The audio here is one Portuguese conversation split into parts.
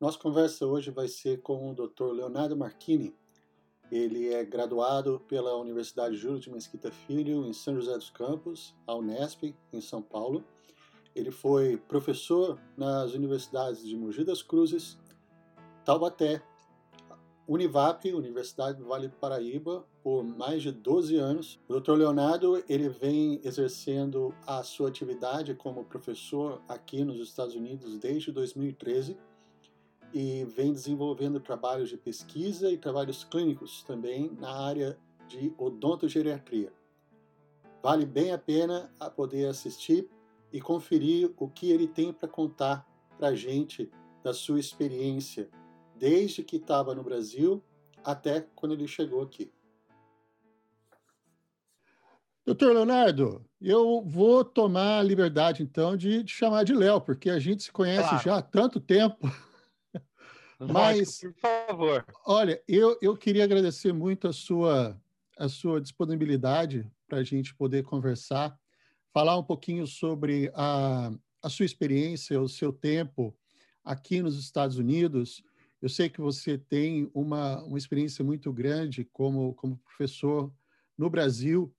Nossa conversa hoje vai ser com o Dr. Leonardo Marchini. Ele é graduado pela Universidade Júlio de Mesquita Filho, em São José dos Campos, a Unesp, em São Paulo. Ele foi professor nas universidades de Mogi das Cruzes, Taubaté, Univap, Universidade do Vale do Paraíba, por mais de 12 anos. O Dr. Leonardo ele vem exercendo a sua atividade como professor aqui nos Estados Unidos desde 2013 e vem desenvolvendo trabalhos de pesquisa e trabalhos clínicos também na área de odontogeriatria. Vale bem a pena a poder assistir e conferir o que ele tem para contar para a gente da sua experiência desde que estava no Brasil até quando ele chegou aqui. Doutor Leonardo, eu vou tomar a liberdade, então, de te chamar de Léo, porque a gente se conhece claro. já há tanto tempo. Mas, por favor. Olha, eu, eu queria agradecer muito a sua, a sua disponibilidade para a gente poder conversar, falar um pouquinho sobre a, a sua experiência, o seu tempo aqui nos Estados Unidos. Eu sei que você tem uma, uma experiência muito grande como, como professor no Brasil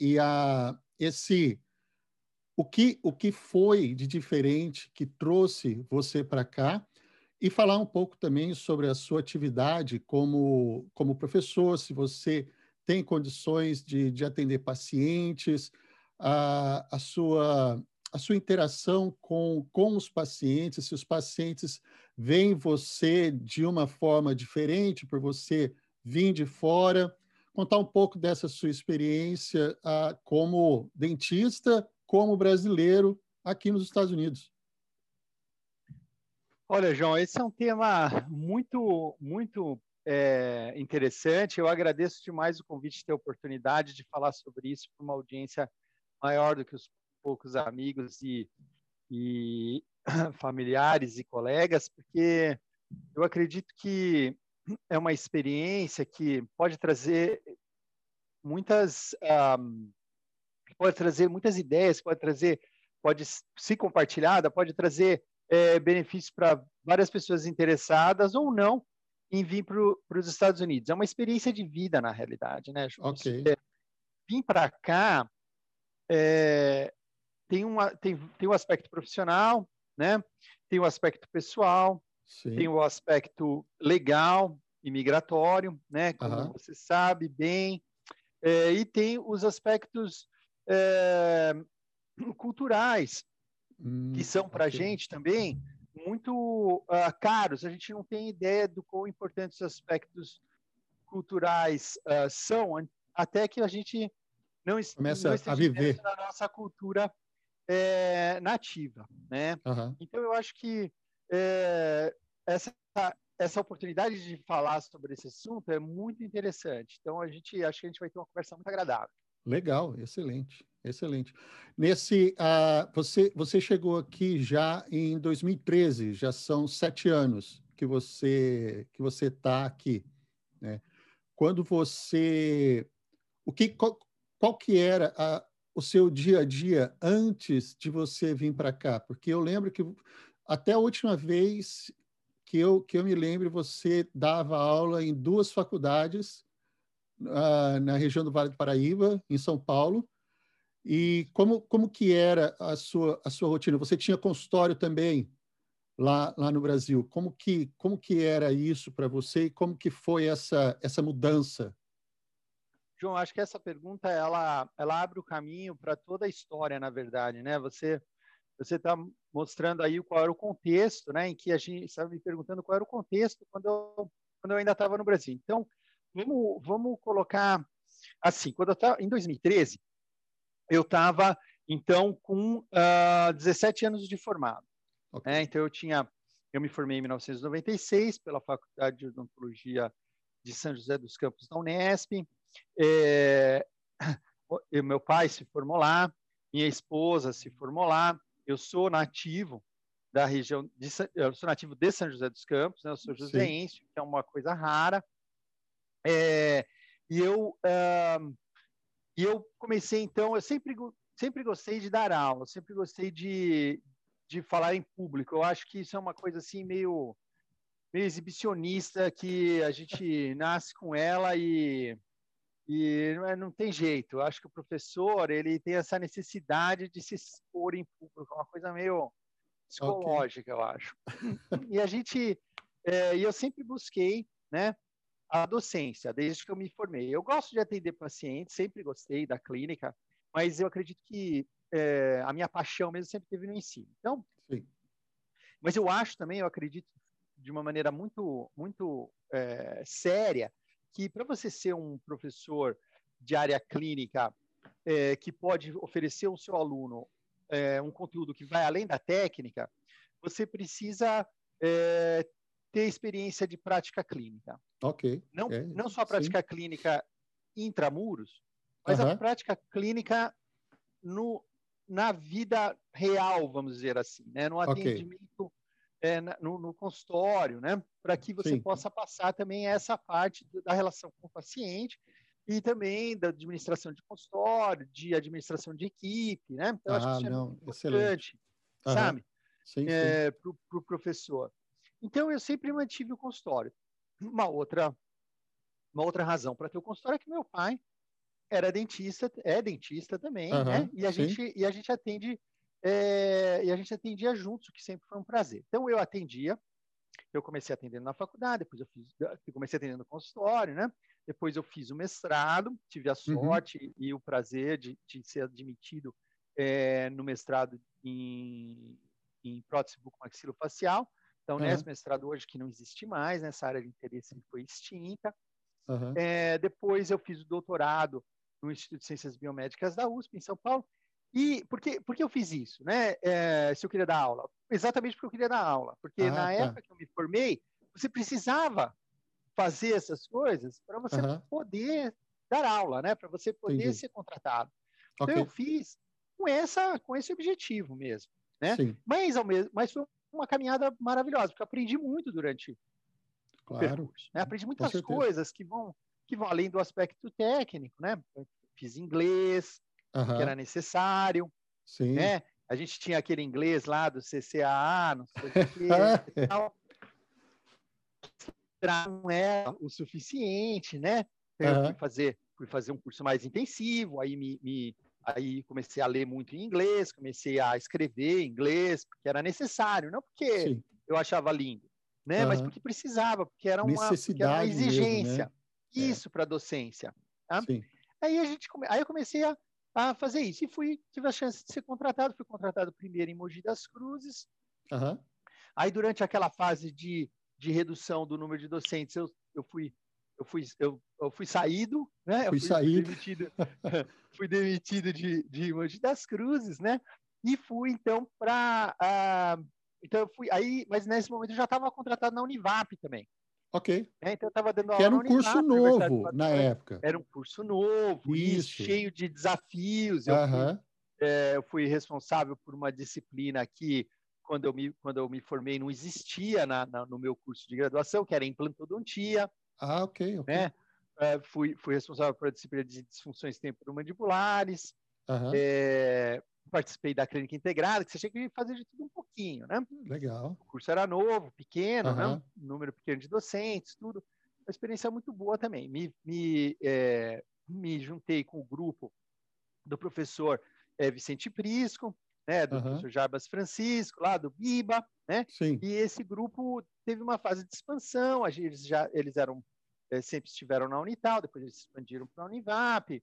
e a, esse o que, o que foi de diferente que trouxe você para cá e falar um pouco também sobre a sua atividade como, como professor, se você tem condições de, de atender pacientes, a, a, sua, a sua interação com, com os pacientes, se os pacientes veem você de uma forma diferente por você vir de fora, contar um pouco dessa sua experiência a, como dentista, como brasileiro aqui nos Estados Unidos. Olha, João, esse é um tema muito, muito é, interessante. Eu agradeço demais o convite de ter a oportunidade de falar sobre isso para uma audiência maior do que os poucos amigos e, e familiares e colegas, porque eu acredito que é uma experiência que pode trazer muitas um, pode trazer muitas ideias, pode trazer pode ser compartilhada, pode trazer é, benefício para várias pessoas interessadas ou não em vir para os Estados Unidos. É uma experiência de vida, na realidade, né, Ok. Vim para cá é, tem, uma, tem, tem um aspecto profissional, né? tem o um aspecto pessoal, Sim. tem o um aspecto legal e migratório, né? como uhum. você sabe bem, é, e tem os aspectos é, culturais, hum, que são para a okay. gente também muito uh, caros. A gente não tem ideia do quão importantes os aspectos culturais uh, são, até que a gente não, começa não a viver na nossa cultura é, nativa, né? Uhum. Então eu acho que é, essa essa oportunidade de falar sobre esse assunto é muito interessante. Então a gente acho que a gente vai ter uma conversa muito agradável. Legal, excelente. Excelente. Nesse, uh, você, você chegou aqui já em 2013, já são sete anos que você que você está aqui, né? Quando você, o que qual, qual que era a, o seu dia a dia antes de você vir para cá? Porque eu lembro que até a última vez que eu que eu me lembro, você dava aula em duas faculdades uh, na região do Vale do Paraíba, em São Paulo e como, como que era a sua, a sua rotina? Você tinha consultório também lá, lá no Brasil. Como que, como que era isso para você e como que foi essa, essa mudança? João, acho que essa pergunta ela, ela abre o caminho para toda a história, na verdade, né? Você você está mostrando aí qual era o contexto, né? Em que a gente estava me perguntando qual era o contexto quando eu, quando eu ainda estava no Brasil. Então, vamos, vamos colocar assim, quando eu estava em 2013, eu estava, então, com uh, ah, 17 anos de formado. Okay. Né? Então, eu tinha, eu me formei em 1996 pela Faculdade de Odontologia de São José dos Campos da Unesp. É, meu pai se formou lá, minha esposa se formou lá. Eu sou nativo da região de eu sou nativo de São José dos Campos, né? eu sou joseense, que é uma coisa rara. É, e eu uh, e eu comecei, então, eu sempre, sempre gostei de dar aula, sempre gostei de, de falar em público. Eu acho que isso é uma coisa assim meio meio exibicionista que a gente nasce com ela e, e não, é, não tem jeito. Eu acho que o professor ele tem essa necessidade de se expor em público, é uma coisa meio psicológica, okay. eu acho. e a gente, é, e eu sempre busquei, né, a docência desde que eu me formei. Eu gosto de atender pacientes, sempre gostei da clínica, mas eu acredito que é, a minha paixão mesmo sempre teve no ensino. Então, Sim. mas eu acho também, eu acredito de uma maneira muito, muito é, séria, que para você ser um professor de área clínica é, que pode oferecer ao seu aluno é, um conteúdo que vai além da técnica, você precisa é, ter experiência de prática clínica. Ok. Não, é, não só a prática sim. clínica intramuros, mas a prática clínica no, na vida real, vamos dizer assim, né? no atendimento okay é, no, no, consultório, né? Para que você Sim. possa passar também essa parte da relação com o paciente e também da administração de consultório, de administração de equipe, né? Então, ah, acho que isso é não, muito importante, uhum. sabe? É, Para o pro professor. Então, eu sempre mantive o consultório. Uma outra, uma outra razão para ter o consultório é que meu pai era dentista, é dentista também, uhum. né? E a, gente, e a gente atende é, e a gente atendia juntos, o que sempre foi um prazer. Então, eu atendia, eu comecei atendendo na faculdade, depois eu fiz, eu comecei atendendo no consultório, né? Depois eu fiz o mestrado, tive a uhum. sorte uhum. e o prazer de, de ser admitido é, no mestrado em, em prótese bucomaxilofacial. Então, uhum. nesse mestrado hoje que não existe mais, nessa área de interesse foi extinta. Uhum. É, depois eu fiz o doutorado no Instituto de Ciências Biomédicas da USP, em São Paulo, e por que, por que eu fiz isso, né? É, se eu queria dar aula? Exatamente porque eu queria dar aula. Porque ah, na tá. época que eu me formei, você precisava fazer essas coisas para você uhum. poder dar aula, né? Para você poder Entendi. ser contratado. Então okay. eu fiz com essa, com esse objetivo mesmo, né? Sim. Mas ao mesmo, mas foi uma caminhada maravilhosa, porque eu aprendi muito durante claro. o percurso. Né? Aprendi muitas coisas que vão que vão além do aspecto técnico, né? Fiz inglês, uhum. que era necessário. Sim. Né? A gente tinha aquele inglês lá do CCAA, não sei o que. não era o suficiente, né? Eu uhum. fui fazer, fui fazer um curso mais intensivo, aí me, me, aí comecei a ler muito em inglês, comecei a escrever em inglês, porque era necessário, não porque Sim. eu achava lindo, né? Uhum. Mas porque precisava, porque era uma, porque era uma exigência. Mesmo, né? Isso é. para a docência. Tá? Aí a gente, aí eu comecei a, a fazer isso. E fui, tive a chance de ser contratado, fui contratado primeiro em Mogi das Cruzes. Uhum. Aí, durante aquela fase de, de redução do número de docentes, eu, eu fui eu fui, eu, eu fui saído, né? Fui, fui saído. demitido, fui demitido de, de Mogi das Cruzes, né? E fui, então, para... Uh, então, eu fui... Aí, mas nesse momento eu já estava contratado na Univap também. Ok. É, então eu estava dando aula. Que era um curso novo na época. Era um curso novo, Isso. cheio de desafios. Eu, fui, é, eu, fui, responsável por uma disciplina que, quando eu me, quando eu me formei, não existia na, na no meu curso de graduação, que era implantodontia. Ah, ok. okay. Né? É, fui, fui responsável por a disciplina de disfunções temporomandibulares. Uhum. É, participei da clínica integrada, que você tinha que fazer de tudo um pouquinho, né? Legal. O curso era novo, pequeno, uhum. né? número pequeno de docentes, tudo. Uma experiência muito boa também. Me, me, é, me juntei com o grupo do professor é, Vicente Prisco, né, do uhum. professor Jarbas Francisco, lá do BIBA, né? Sim. E esse grupo teve uma fase de expansão, eles já eles eram é, sempre estiveram na Unital, depois eles expandiram para a Univap,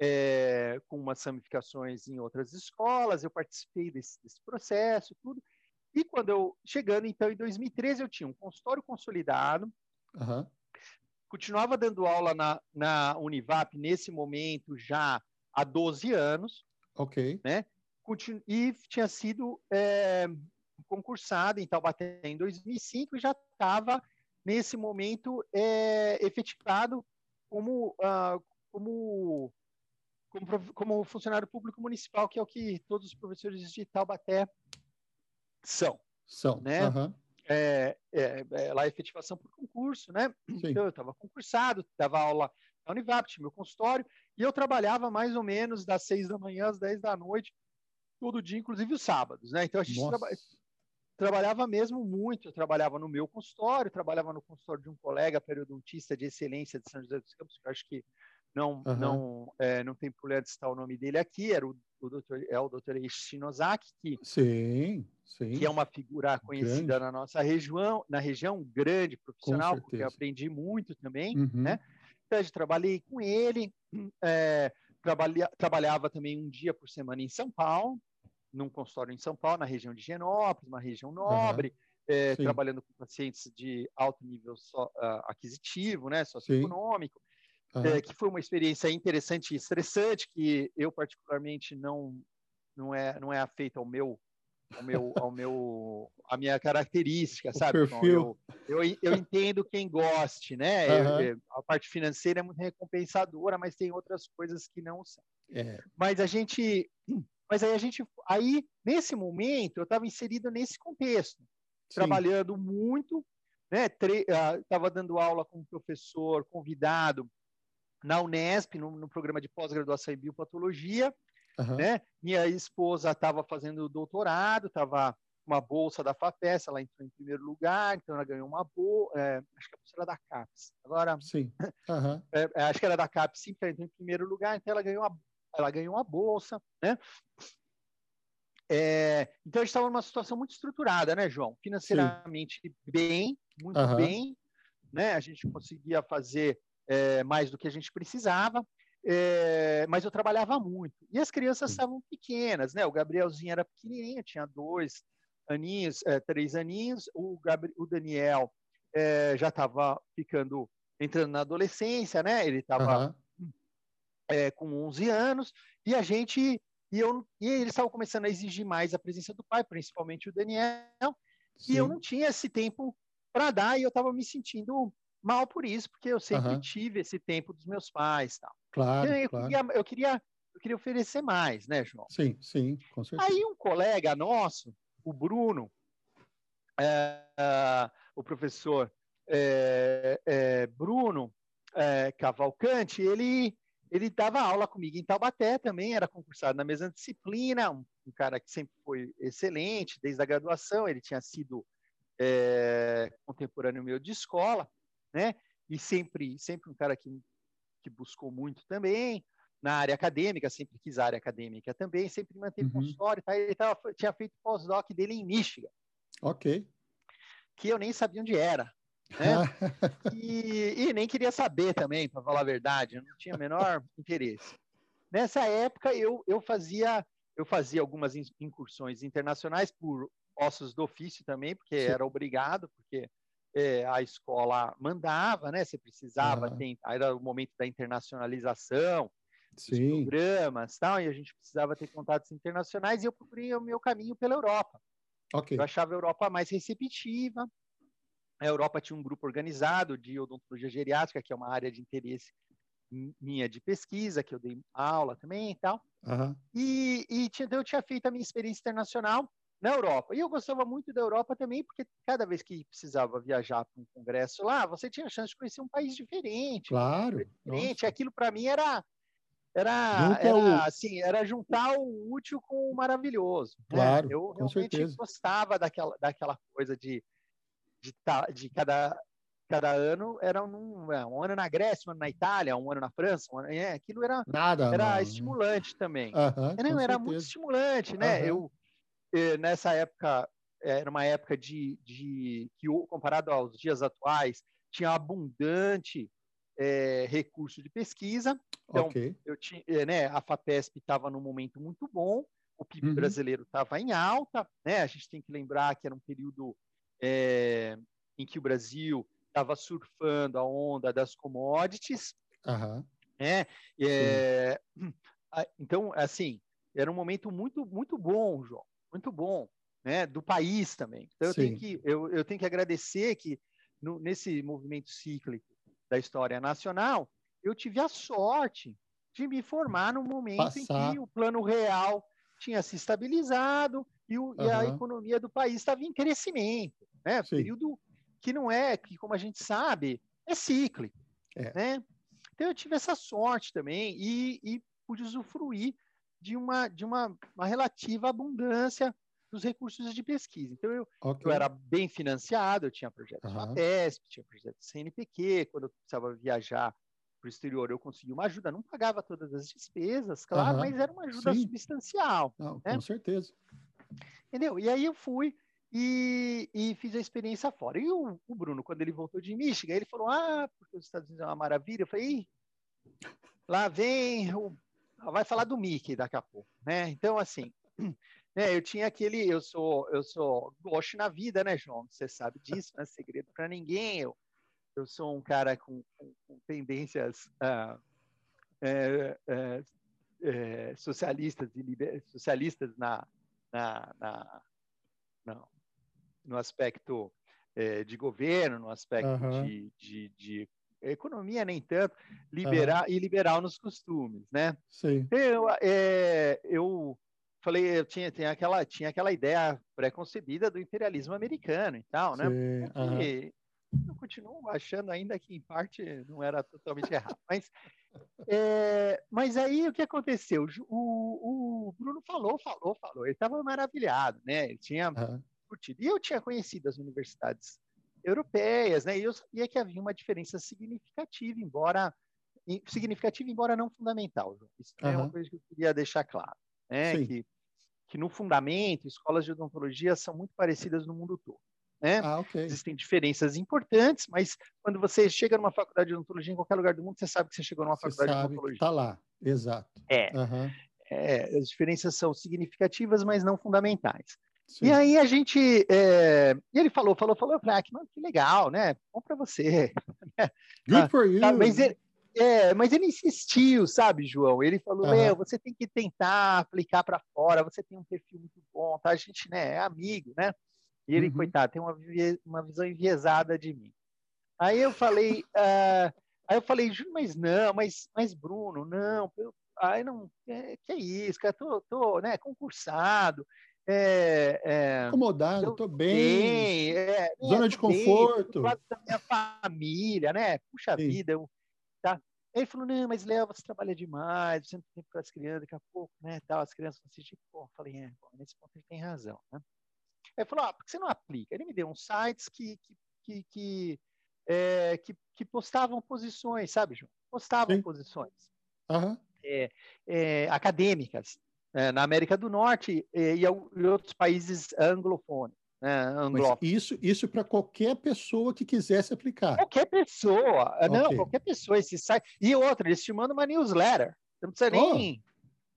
é, com umas ramificações em outras escolas, eu participei desse, desse processo, tudo. E quando eu, chegando então em 2013, eu tinha um consultório consolidado, uhum. continuava dando aula na, na Univap nesse momento já há 12 anos. Ok. Né? E tinha sido é, concursado em Taubaté em 2005 e já estava, nesse momento, é, efetivado como, uh, como como, como funcionário público municipal, que é o que todos os professores de Taubaté são. São, né? Uhum. É, é, lá é efetivação por concurso, né? Sim. Então, eu estava concursado, dava aula na Univap, tinha meu consultório, e eu trabalhava mais ou menos das seis da manhã às dez da noite, todo dia, inclusive os sábados, né? Então, a gente trabalha... trabalhava mesmo muito. Eu trabalhava no meu consultório, trabalhava no consultório de um colega periodontista de excelência de São José dos Campos, que eu acho que não uhum. não é, não tem problema de citar o nome dele aqui, era o, o doutor, é o doutor Shinozaki, que, sim, sim. que é uma figura conhecida grande. na nossa região, na região grande profissional, porque eu aprendi muito também, uhum. né? Então, eu trabalhei com ele, é, trabalha, trabalhava também um dia por semana em São Paulo, num consultório em São Paulo, na região de Genópolis, uma região nobre, uhum. é, trabalhando com pacientes de alto nível so, uh, aquisitivo, né, socioeconômico, uhum. é, que foi uma experiência interessante e estressante, que eu particularmente não não é não é afeita ao meu ao meu, ao meu, a minha característica, o sabe? Perfil. Eu, eu, eu, entendo quem goste, né? Uhum. Eu, a parte financeira é muito recompensadora, mas tem outras coisas que não são. É. Mas a gente, mas aí a gente, aí nesse momento eu estava inserido nesse contexto, Sim. trabalhando muito, né? Estava uh, dando aula com um professor convidado na Unesp, no, no programa de pós-graduação em biopatologia, Uhum. Né? Minha esposa estava fazendo doutorado, estava uma bolsa da FAPES, ela entrou em primeiro lugar, então ela ganhou uma bolsa, é, acho que a bolsa era da CAPES. Agora, sim. Uhum. É, acho que era da CAPES, sim, ela entrou em primeiro lugar, então ela ganhou uma, ela ganhou uma bolsa, né? É, então a gente estava numa situação muito estruturada, né, João? Financeiramente sim. bem, muito uhum. bem, né? A gente conseguia fazer é, mais do que a gente precisava. É, mas eu trabalhava muito. E as crianças estavam pequenas, né? O Gabrielzinho era pequenininho, tinha dois aninhos, é, três aninhos. O, Gabriel, o Daniel é, já estava ficando, entrando na adolescência, né? Ele estava uhum. com 11 anos. E a gente, e, eu, e eles estavam começando a exigir mais a presença do pai, principalmente o Daniel. Sim. E eu não tinha esse tempo para dar, e eu estava me sentindo mal por isso, porque eu sempre uhum. tive esse tempo dos meus pais, tal. Claro, então, eu, claro. Queria, eu, queria, eu queria oferecer mais, né, João? Sim, sim, com certeza. Aí um colega nosso, o Bruno, é, o professor é, é, Bruno é, Cavalcante, ele ele dava aula comigo em Taubaté também, era concursado na mesma disciplina, um, um cara que sempre foi excelente desde a graduação, ele tinha sido é, contemporâneo meu de escola, né? E sempre sempre um cara que que buscou muito também, na área acadêmica, sempre quis área acadêmica também, sempre manteve uhum. consultório, tá? ele tava, tinha feito pós-doc dele em Michigan. Ok. Que eu nem sabia onde era. Né? e, e, nem queria saber também, para falar a verdade, eu não tinha o menor interesse. Nessa época, eu, eu, fazia, eu fazia algumas incursões internacionais por ossos do ofício também, porque Sim. era obrigado, porque é, a escola mandava, né? Você precisava, uhum. ter, era o momento da internacionalização, dos programas, tal, e a gente precisava ter contatos internacionais, e eu procurei o meu caminho pela Europa. Okay. Eu achava a Europa mais receptiva. A Europa tinha um grupo organizado de odontologia geriátrica, que é uma área de interesse minha de pesquisa, que eu dei aula também e tal. Uhum. E, e tinha, então eu tinha feito a minha experiência internacional na Europa. E eu gostava muito da Europa também, porque cada vez que precisava viajar para um congresso lá, você tinha a chance de conhecer um país diferente. Claro. Diferente. Aquilo para mim era era, era o... assim, era juntar o útil com o maravilhoso. Né? Claro. Né? Eu realmente certeza. gostava daquela, daquela coisa de, de, de cada cada ano era um, é, um, ano na Grécia, um ano na Itália, um ano na França, um ano, é, aquilo era Nada, era estimulante também. Uhum, não, era muito estimulante, né? Uhum. Eu nessa época, era uma época de, de que, comparado aos dias atuais, tinha abundante é, recurso de pesquisa. Então, okay. eu tinha, é, né, a FAPESP estava num momento muito bom, o PIB uhum. brasileiro estava em alta, né? A gente tem que lembrar que era um período é, em que o Brasil estava surfando a onda das commodities, uhum. né? É, então, assim, era um momento muito, muito bom, João muito bom, né? Do país também. Então eu tenho que eu, eu tenho que agradecer que no, nesse movimento cíclico da história nacional eu tive a sorte de me formar no momento Passar. em que o plano real tinha se estabilizado e, o, uhum. e a economia do país estava em crescimento, né? Sim. Período que não é, que como a gente sabe, é cíclico, é. né? Então eu tive essa sorte também e, e pude usufruir de uma, de uma, uma relativa abundância dos recursos de pesquisa. Então, eu, okay. eu era bem financiado, eu tinha projetos uhum. da PESP, tinha projetos do CNPq, quando eu precisava viajar para o exterior, eu conseguia uma ajuda, não pagava todas as despesas, claro, uhum. mas era uma ajuda Sim. substancial. Não, né? Com certeza. Entendeu? E aí eu fui e, e fiz a experiência fora. E o, o, Bruno, quando ele voltou de Michigan, ele falou: Ah, porque os Estados Unidos é uma maravilha. Eu falei: lá vem, o, vai falar do Mickey daqui a pouco, né? Então, assim, né, eu tinha aquele, eu sou, eu sou gosto na vida, né, João? Você sabe disso, não é segredo para ninguém. Eu, eu sou um cara com, com, com tendências ah, é, é, é, socialistas e liber, socialistas na, na, na, não, no aspecto é, de governo, no aspecto uhum. de, de, de, economia nem tanto, liberal uhum. e liberal nos costumes, né? Sim. Eu, é, eu falei, eu tinha, tinha, aquela, tinha aquela ideia pré-concebida do imperialismo americano e tal, né? Sim. Uhum eu continuo achando ainda que em parte não era totalmente errado. Mas, é, mas aí o que aconteceu? O, o Bruno falou, falou, falou. Ele estava maravilhado, né? Ele tinha curtido. E eu tinha conhecido as universidades europeias, né? E eu sabia que havia uma diferença significativa, embora significativa, embora não fundamental. Isso uhum. é uma coisa que eu queria deixar claro, né? Que, que no fundamento, escolas de odontologia são muito parecidas no mundo todo. Né? Ah, okay. Existem diferenças importantes, mas quando você chega numa faculdade de odontologia em qualquer lugar do mundo, você sabe que você chegou numa você faculdade de odontologia. Está lá, exato. É. Uhum. é. As diferenças são significativas, mas não fundamentais. Sim. E aí a gente. É... E ele falou, falou, falou, eu falei, ah, que, mano, que legal, né? Bom para você. Good for you. Ah, mas ele, é, mas ele insistiu, sabe, João? Ele falou: uhum. Meu, você tem que tentar aplicar para fora, você tem um perfil muito bom, tá? A gente né, é amigo, né? E ele, uhum. coitado, tem uma, uma visão enviesada de mim. Aí eu falei, uh, aí eu falei, mas não, mas, mas Bruno, não, eu, aí não, é, que é isso, cara, tô, tô né, concursado, é, é, acomodado, estou bem, bem é, zona de conforto, bem, da minha família, né? Puxa Sim. vida, eu, tá? Ele falou, não, mas Léo, você trabalha demais, você não tem tempo para as crianças, daqui a pouco, né, tal, as crianças vão assistir, pô, falei, é, bom, nesse ponto ele tem razão, né? Ele falou, ah, por que você não aplica? Ele me deu uns sites que, que, que, que, é, que, que postavam posições, sabe, João? Postavam Sim. posições uhum. é, é, acadêmicas é, na América do Norte e, e outros países anglofônicos. Né, isso isso para qualquer pessoa que quisesse aplicar. Qualquer pessoa. Okay. Não, qualquer pessoa. Esse site. E outra, eles te mandam uma newsletter. Você não precisa oh, nem.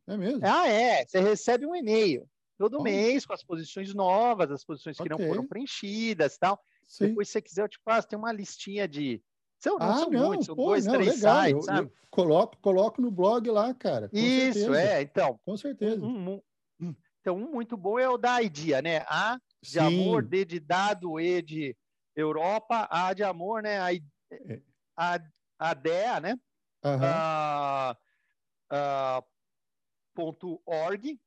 É mesmo? Ah, é. Você recebe um e-mail todo oh. mês com as posições novas, as posições que okay. não foram preenchidas tal. Sim. Depois, se você quiser, eu te passo, tem uma listinha de. São, ah, são não, muitos, são pô, dois, não, três legal. sites, sabe? Eu, coloco, coloco no blog lá, cara. Isso, certeza. é, então. Com certeza. Um, um, então, um muito bom é o da IDEA, né? A de Sim. amor, D de dado, E de Europa, A de amor, né? A, é. a, a DEA, né? Uhum. Uh, uh, ponto .org.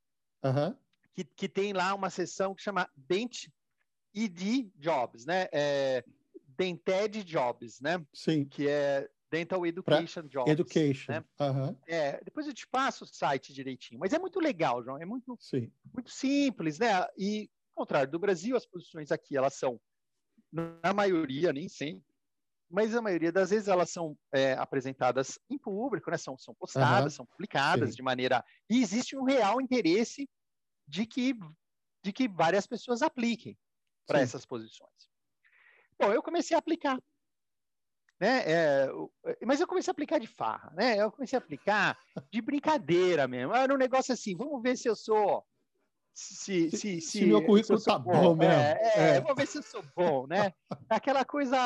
Uhum que, que tem lá uma seção que chama Dent ED Jobs, né? É, Dented Jobs, né? Sim. Que é Dental Education pra Jobs. Education. Né? Uhum. É, depois eu te passo o site direitinho. Mas é muito legal, João. É muito, Sim. muito simples, né? E, ao contrário do Brasil, as posições aqui, elas são, na maioria, nem sempre, mas a maioria das vezes elas são é, apresentadas em público, né? São, são postadas, uhum. são publicadas Sim. de maneira... E existe um real interesse de que, de que várias pessoas apliquem para essas posições. Bom, eu comecei a aplicar. Né? É, mas eu comecei a aplicar de farra, né? Eu comecei a aplicar de brincadeira mesmo. Era um negócio assim, vamos ver se eu sou. Se, se, se, se meu currículo está bom, bom mesmo. É, é, é, vamos ver se eu sou bom, né? Aquela coisa,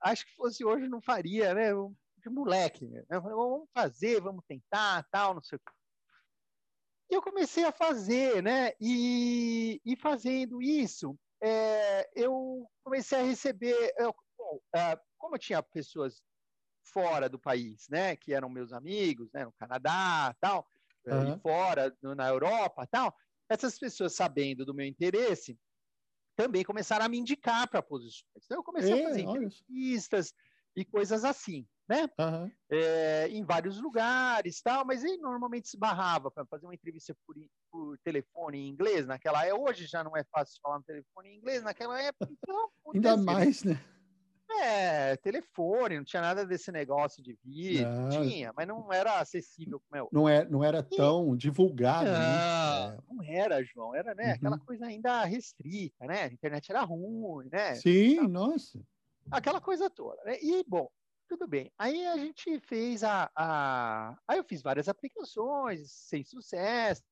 acho que fosse hoje não faria, né? De moleque, né? Vamos fazer, vamos tentar, tal, não sei o que. E eu comecei a fazer, né? E, e fazendo isso, é, eu comecei a receber. Eu, bom, é, como eu tinha pessoas fora do país, né? Que eram meus amigos, né? No Canadá, tal, uhum. e fora, no, na Europa, tal. Essas pessoas, sabendo do meu interesse, também começaram a me indicar para posições. Então, eu comecei a fazer entrevistas, e coisas assim, né? Uhum. É, em vários lugares, tal, mas ele normalmente se barrava para fazer uma entrevista por, por, telefone em inglês naquela época. Hoje já não é fácil falar no telefone em inglês, naquela época, então. Ainda mais, né? É, telefone, não tinha nada desse negócio de vídeo, não. tinha, mas não era acessível como é hoje. Não, é, não era tão e... divulgado, não, né? Não era, João, era né, uhum. aquela coisa ainda restrita, né? A internet era ruim, né? Sim, nossa. Aquela coisa toda. Né? E, bom, tudo bem. Aí a gente fez a, a... Aí eu fiz várias aplicações, sem sucesso,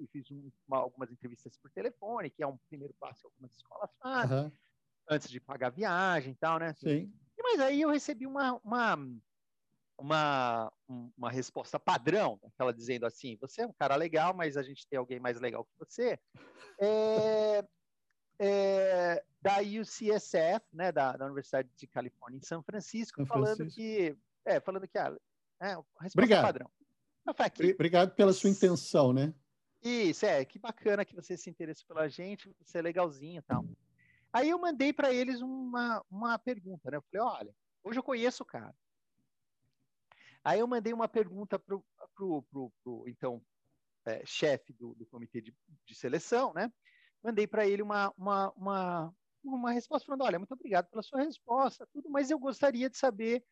eu fiz um, uma, algumas entrevistas por telefone, que é um primeiro passo que algumas escolas fazem. Uhum antes de pagar viagem e tal, né? Sim. Mas aí eu recebi uma, uma, uma, uma resposta padrão, aquela dizendo assim: você é um cara legal, mas a gente tem alguém mais legal que você. É, é, da UCSF, né, da, da, Universidade de Califórnia em São Francisco, São falando Francisco. que, é, falando que ah, é, a resposta Obrigado. padrão. Obrigado pela sua intenção, né? Isso, é, que bacana que você se interessou pela gente, você é legalzinho e tal. Aí eu mandei para eles uma, uma pergunta, né? Eu falei, olha, hoje eu conheço o cara. Aí eu mandei uma pergunta para o, então, é, chefe do, do, comitê de, de, seleção, né? Mandei para ele uma, uma, uma, uma resposta falando, olha, muito obrigado pela sua resposta, tudo, mas eu gostaria de saber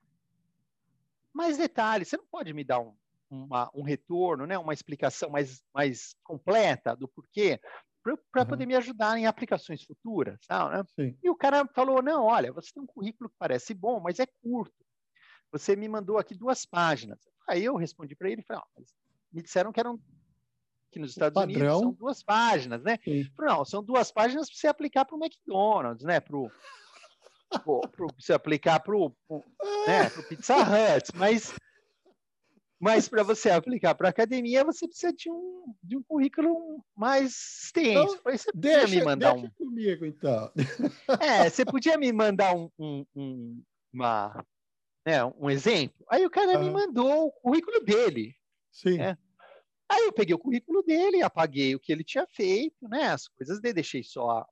mais detalhes. Você não pode me dar um, uma, um retorno, né? Uma explicação mais, mais completa do porquê? para uhum. poder me ajudar em aplicações futuras. Tal, né? E o cara falou: não, olha, você tem um currículo que parece bom, mas é curto. Você me mandou aqui duas páginas. Aí eu respondi para ele, falei, ah, me disseram que eram que nos Estados. Unidos são duas páginas, né? Falei, não, são duas páginas para você aplicar para o McDonald's, né? Para você aplicar para o né? Pizza Hut, mas mas para você aplicar para academia, você precisa de um, de um currículo mais extenso. Então, você deixa, me mandar deixa um... comigo, então. É, você podia me mandar um, um, um uma, né, um exemplo? Aí o cara ah. me mandou o currículo dele. Sim. Né? Aí eu peguei o currículo dele, apaguei o que ele tinha feito, né? As coisas dele, deixei só a,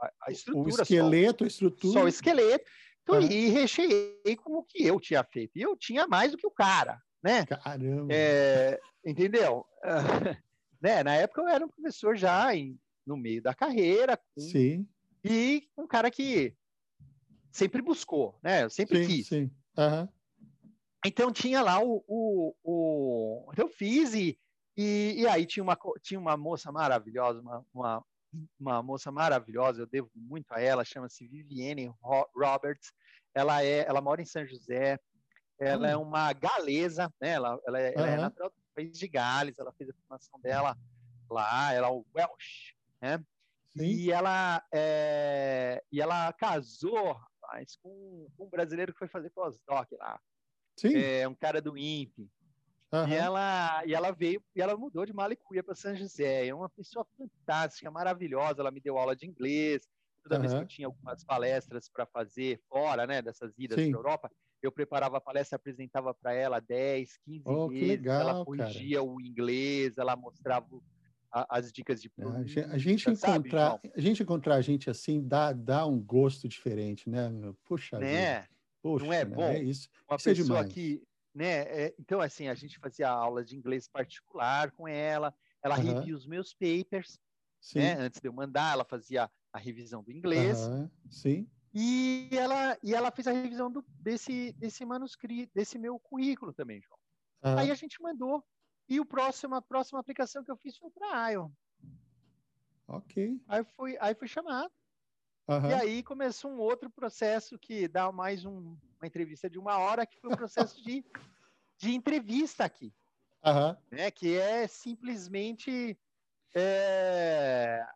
a, a estrutura. O esqueleto, só, a estrutura. Só o esqueleto. Então, ah. E recheei com o que eu tinha feito. E eu tinha mais do que o cara né? Caramba! É, entendeu? né? Na época eu era um professor já em, no meio da carreira. Com, sim. E um cara que sempre buscou, né? Eu sempre sim, quis. Sim. Uhum. Então tinha lá o, o, o... eu fiz e, e, e, aí tinha uma tinha uma moça maravilhosa, uma, uma, uma moça maravilhosa, eu devo muito a ela, chama-se Viviane Roberts. Ela é, ela mora em São José, ela hum. é uma galesa, né? Ela, ela, é, uhum. ela é natural do país de Gales, ela fez a formação dela lá, ela é o Welsh, né? Sim. E ela, é, e ela casou rapaz, com, com, um brasileiro que foi fazer pós-doc lá. Sim. É, um cara do INPE. Uhum. E, ela, e ela veio, e ela mudou de Malicuia para São José. É uma pessoa fantástica, maravilhosa. Ela me deu aula de inglês. Toda uhum. vez que eu tinha algumas palestras para fazer fora, né, dessas idas para Europa, eu preparava a palestra, apresentava para ela 10, 15 oh, vezes, legal, ela corrigia cara. o inglês, ela mostrava a, as dicas de produto. A gente encontrar, sabe, a gente encontrar gente assim dá, dá um gosto diferente, né? Puxa né? Vida. Puxa, não é bom? É isso. Uma isso é pessoa é que, né? É, então assim, a gente fazia aulas de inglês particular com ela, ela uhum. revia os meus papers, né? Antes de eu mandar, ela fazia a revisão do inglês. Uhum. Sim. E ela, e ela fez a revisão do, desse, desse manuscrito, desse meu currículo também, João. Uhum. Aí a gente mandou. E o próximo, a próxima aplicação que eu fiz foi para a ION. Ok. Aí fui, aí fui chamado. Uhum. E aí começou um outro processo que dá mais um, uma entrevista de uma hora, que foi o processo de, de entrevista aqui. Uhum. Né, que é simplesmente é,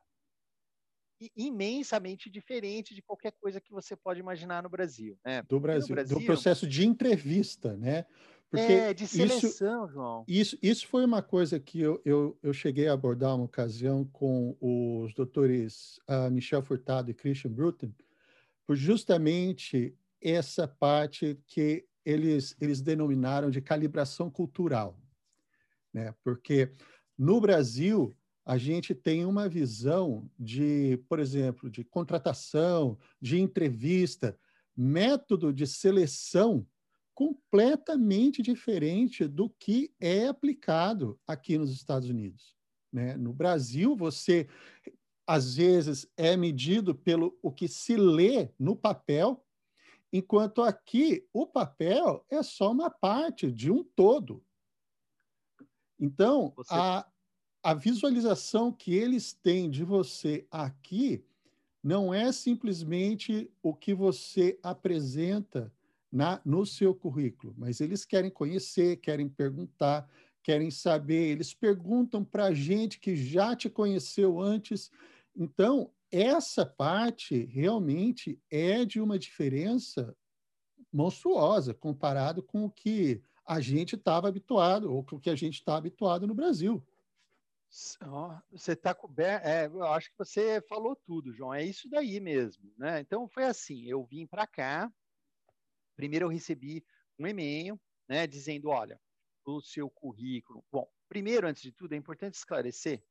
imensamente diferente de qualquer coisa que você pode imaginar no Brasil. Né? Do Brasil, Brasil, do processo de entrevista, né? Porque é, de seleção, isso, João. Isso, isso foi uma coisa que eu, eu, eu cheguei a abordar uma ocasião com os doutores uh, Michel Furtado e Christian Bruton, por justamente essa parte que eles, eles denominaram de calibração cultural. Né? Porque no Brasil, a gente tem uma visão de, por exemplo, de contratação, de entrevista método de seleção completamente diferente do que é aplicado aqui nos Estados Unidos. Né? No Brasil, você às vezes é medido pelo o que se lê no papel, enquanto aqui o papel é só uma parte de um todo. Então, você... a, a visualização que eles têm de você aqui não é simplesmente o que você apresenta na, no seu currículo, mas eles querem conhecer, querem perguntar, querem saber, eles perguntam para a gente que já te conheceu antes. Então, essa parte realmente é de uma diferença monstruosa comparado com o que a gente estava habituado, ou com o que a gente está habituado no Brasil. Você está coberto. É, eu acho que você falou tudo, João. É isso daí mesmo, né? Então foi assim. Eu vim para cá. Primeiro eu recebi um e-mail, né, dizendo, olha, o seu currículo. Bom, primeiro, antes de tudo, é importante esclarecer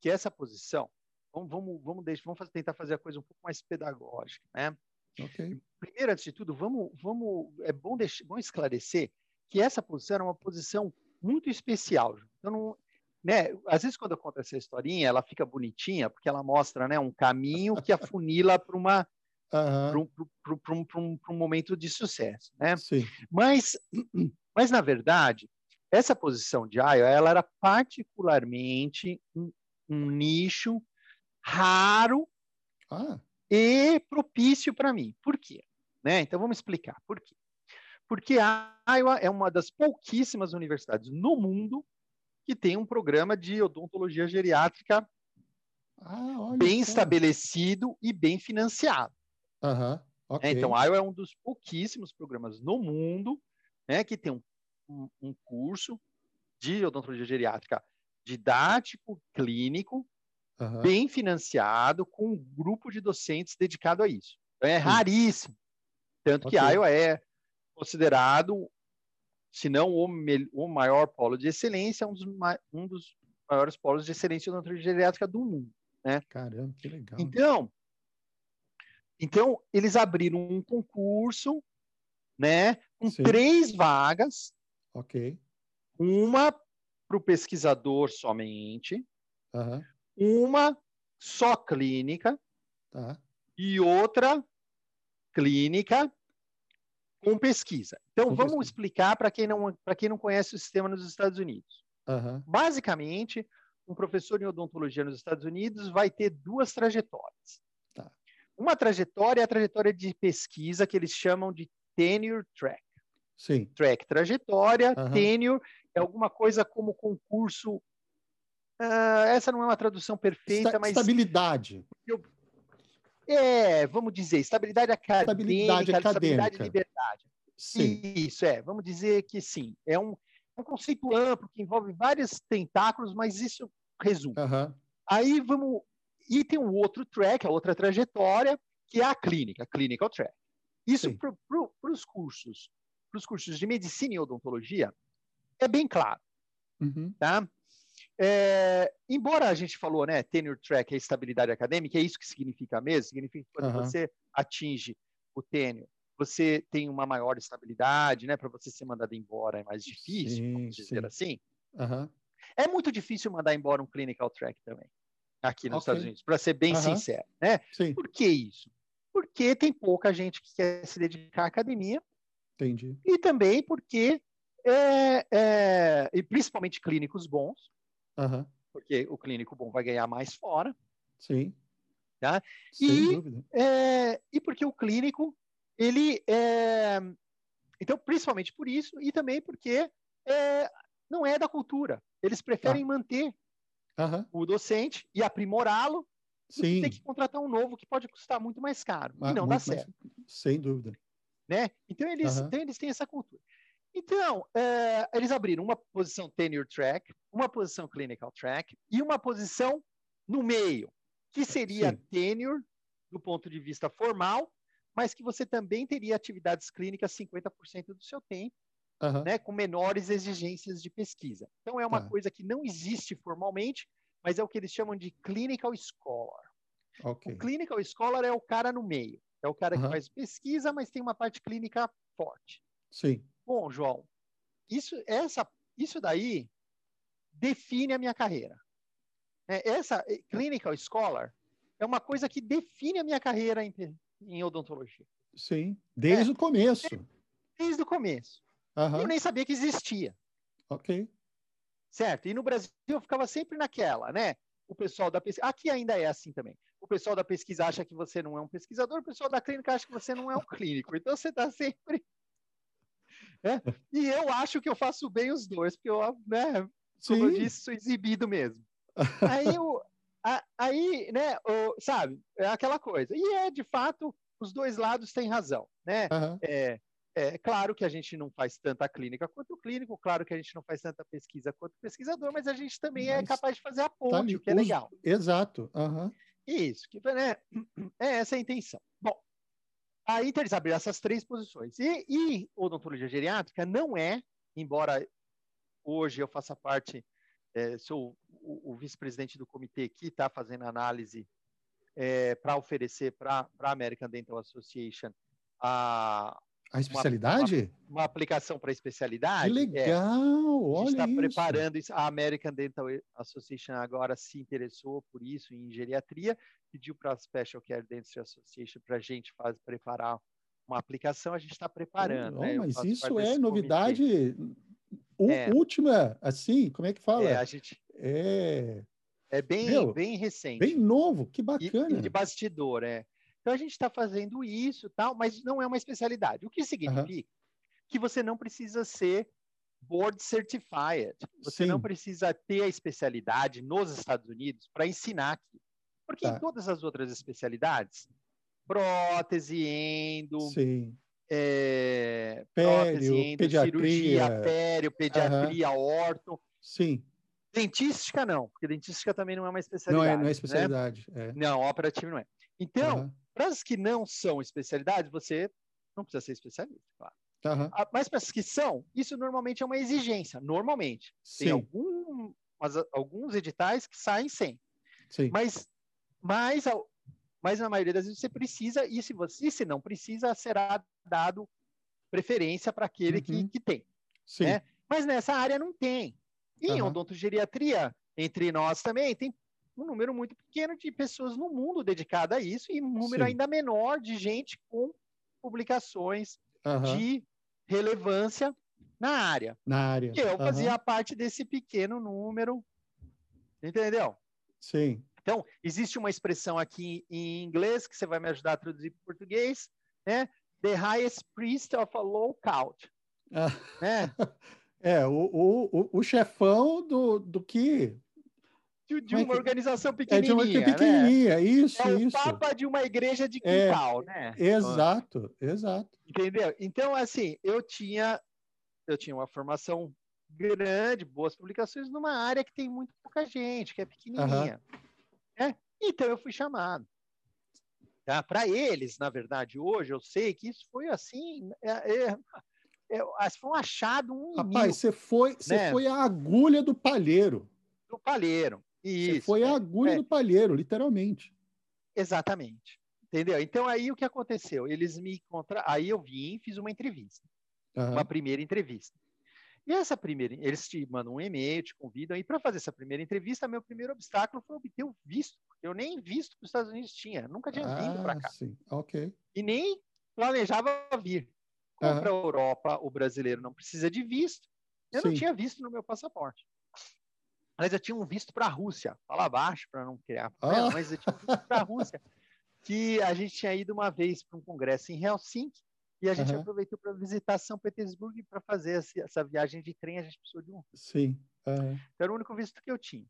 que essa posição, vamos, vamos, vamos, deixar, vamos fazer, tentar fazer a coisa um pouco mais pedagógica, né? Okay. Primeiro, antes de tudo, vamos, vamos, é bom, deixar, bom esclarecer que essa posição era uma posição muito especial. Então, não, né, às vezes quando eu conto essa historinha, ela fica bonitinha, porque ela mostra né, um caminho que afunila para uma uhum. para um, um, um, momento de sucesso, né? Sim. Mas, mas na verdade, essa posição de IO, ela era particularmente um, um nicho raro ah. e propício para mim. Por quê? Né? Então vamos explicar por quê. Porque a Iowa é uma das pouquíssimas universidades no mundo que tem um programa de odontologia geriátrica ah, bem estabelecido e bem financiado. Uhum, okay. então, a Iowa é um dos pouquíssimos programas no mundo né, que tem um um, um curso de odontologia geriátrica didático, clínico, uhum. bem financiado, com um grupo de docentes dedicado a isso. Então, é Sim. raríssimo. Tanto okay. que a Iowa é considerado, se não o, o, maior polo de excelência, um dos, um dos maiores polos de excelência odontologia geriátrica do mundo. Né? Caramba, que legal. Então, então eles abriram um concurso né, com Sim. três vagas Ok. Uma para o pesquisador somente, uhum. uma só clínica tá. e outra clínica com pesquisa. Então, com vamos pesquisa. explicar para quem, não, quem não conhece o sistema nos Estados Unidos. Uhum. Basicamente, um professor em odontologia nos Estados Unidos vai ter duas trajetórias. Uma trajetória é a trajetória de pesquisa que eles chamam de tenure track. Sim. Track, trajetória, uhum. tenure, é alguma coisa como concurso. Uh, essa não é uma tradução perfeita, Esta, mas. Estabilidade. Eu, é, vamos dizer, estabilidade acadêmica, estabilidade, acadêmica. estabilidade e liberdade. Sim. Isso, é. Vamos dizer que sim. É um, é um conceito amplo que envolve vários tentáculos, mas isso resume. Uhum. Aí vamos. E tem um outro track, a outra trajetória, que é a clínica, clinical track. Isso para pro, os cursos para os cursos de medicina e odontologia é bem claro. Uhum. Tá? É, embora a gente falou, né, tenure track é estabilidade acadêmica, é isso que significa mesmo, significa que quando uhum. você atinge o tenure, você tem uma maior estabilidade, né, para você ser mandado embora é mais difícil, sim, vamos dizer sim. assim. Uhum. É muito difícil mandar embora um clinical track também, aqui nos okay. Estados Unidos, para ser bem sincero, né? Sim. Por que isso? Porque tem pouca gente que quer se dedicar à academia Entendi. E também porque, é, é, e principalmente clínicos bons, uhum. porque o clínico bom vai ganhar mais fora. Sim. Tá? Sem e, dúvida. É, e porque o clínico, ele. É, então, principalmente por isso, e também porque é, não é da cultura. Eles preferem tá. manter uhum. o docente e aprimorá-lo Sim. ter que contratar um novo que pode custar muito mais caro. Ah, e não dá certo. Mais... Sem dúvida. Né? Então, eles, uhum. então, eles têm essa cultura. Então, é, eles abriram uma posição tenure track, uma posição clinical track e uma posição no meio, que seria Sim. tenure do ponto de vista formal, mas que você também teria atividades clínicas 50% do seu tempo, uhum. né, com menores exigências de pesquisa. Então, é uma tá. coisa que não existe formalmente, mas é o que eles chamam de clinical scholar. Okay. O clinical scholar é o cara no meio. É o cara uhum. que faz pesquisa, mas tem uma parte clínica forte. Sim. Bom, João, isso, essa, isso daí define a minha carreira. É, essa eh, clinical scholar é uma coisa que define a minha carreira em, em odontologia. Sim, desde é, o começo. Desde o começo. Uhum. Eu nem sabia que existia. Ok. Certo? E no Brasil eu ficava sempre naquela, né? O pessoal da pesquisa. Aqui ainda é assim também. O pessoal da pesquisa acha que você não é um pesquisador, o pessoal da clínica acha que você não é um clínico. Então você está sempre. É? E eu acho que eu faço bem os dois, porque eu, né, como eu disse, sou exibido mesmo. Aí, eu, a, aí né, sabe, é aquela coisa. E é, de fato, os dois lados têm razão, né? Uhum. É, é claro que a gente não faz tanta clínica quanto o clínico, claro que a gente não faz tanta pesquisa quanto o pesquisador, mas a gente também é mas é capaz de fazer a tá ponte, tá o que é legal. Exato. Uhum. Isso, que né, é essa a intenção. Bom, aí então eles abriram essas três posições. E, e odontologia geriátrica não é, embora hoje eu faça parte, é, sou o, o vice-presidente do comitê que está fazendo análise é, para oferecer para a American Dental Association a, a especialidade? Uma, uma, uma aplicação para especialidade. Que legal! É, a gente está preparando isso. A American Dental Association agora se interessou por isso em geriatria, pediu para a Special Care Dentistry Association para a gente faz, preparar uma aplicação. A gente está preparando. Oh, né? Mas isso é novidade é. última, assim, como é que fala? É, a gente... É, é bem, Meu, bem recente. Bem novo, que bacana. E, e de bastidor, é. Então a gente está fazendo isso, tal, mas não é uma especialidade. O que significa que você não precisa ser board certified. Você Sim. não precisa ter a especialidade nos Estados Unidos para ensinar aqui. Porque tá. em todas as outras especialidades, prótese, endo, Sim. É, pério, prótese, endo, pediatria, cirurgia, pério, pediatria, uhum. orto. Sim. Dentística não, porque dentística também não é uma especialidade. Não é, não é especialidade. Né? É. Não, operativo não é. Então, uhum. Para as que não são especialidades, você não precisa ser especialista, claro. Uhum. Mas para as que são, isso normalmente é uma exigência, normalmente. Sim. Tem algum, alguns editais que saem sem. Sim. Mas, mas, mas na maioria das vezes você precisa, e se você se não precisa, será dado preferência para aquele uhum. que, que tem. Sim. Né? Mas nessa área não tem. E uhum. em odontogeriatria, entre nós também, tem um número muito pequeno de pessoas no mundo dedicada a isso e um número Sim. ainda menor de gente com publicações uhum. de relevância na área. Na área. Eu uhum. fazia parte desse pequeno número, entendeu? Sim. Então, existe uma expressão aqui em inglês que você vai me ajudar a traduzir para português, né? The highest priest of a low count. Ah. Né? É, o, o, o, chefão do, do que. De, é uma organização pequenininha. É de uma pequenininha, né? isso, é isso. o papa de uma igreja de é, quintal, é, né? Exato, exato. Entendeu? Então, assim, eu tinha, eu tinha uma formação grande, boas publicações numa área que tem muito pouca gente, que é pequenininha. Uhum. Né? Então, eu fui chamado. Tá? Para eles, na verdade, hoje, eu sei que isso foi assim. É, é, é, foi um achado um Rapaz, você foi, você né? foi a agulha do palheiro. Do palheiro. Isso. Você foi a é, agulha é. do palheiro, literalmente. Exatamente. Entendeu? Então aí o que aconteceu? Eles me encontraram, aí eu vim, fiz uma entrevista. Uhum. Uma primeira entrevista. E essa primeira, eles te mandam um e-mail, te convidam, e para fazer essa primeira entrevista, meu primeiro obstáculo foi obter o visto. Eu nem visto para os Estados Unidos tinha, nunca tinha ah, vindo para cá. Sim, ok. E nem planejava vir. Como para a Europa, o brasileiro não precisa de visto. Eu Sim. não tinha visto no meu passaporte. Mas eu tinha um visto para a Rússia. Fala baixo para não criar problema, ah. mas eu tinha um visto para a Rússia. Que a gente tinha ido uma vez para um congresso em Helsinki e a gente uhum. aproveitou para visitar São Petersburgo para fazer essa, viagem de trem a gente precisou de um. Sim. Uhum. Era o único visto que eu tinha.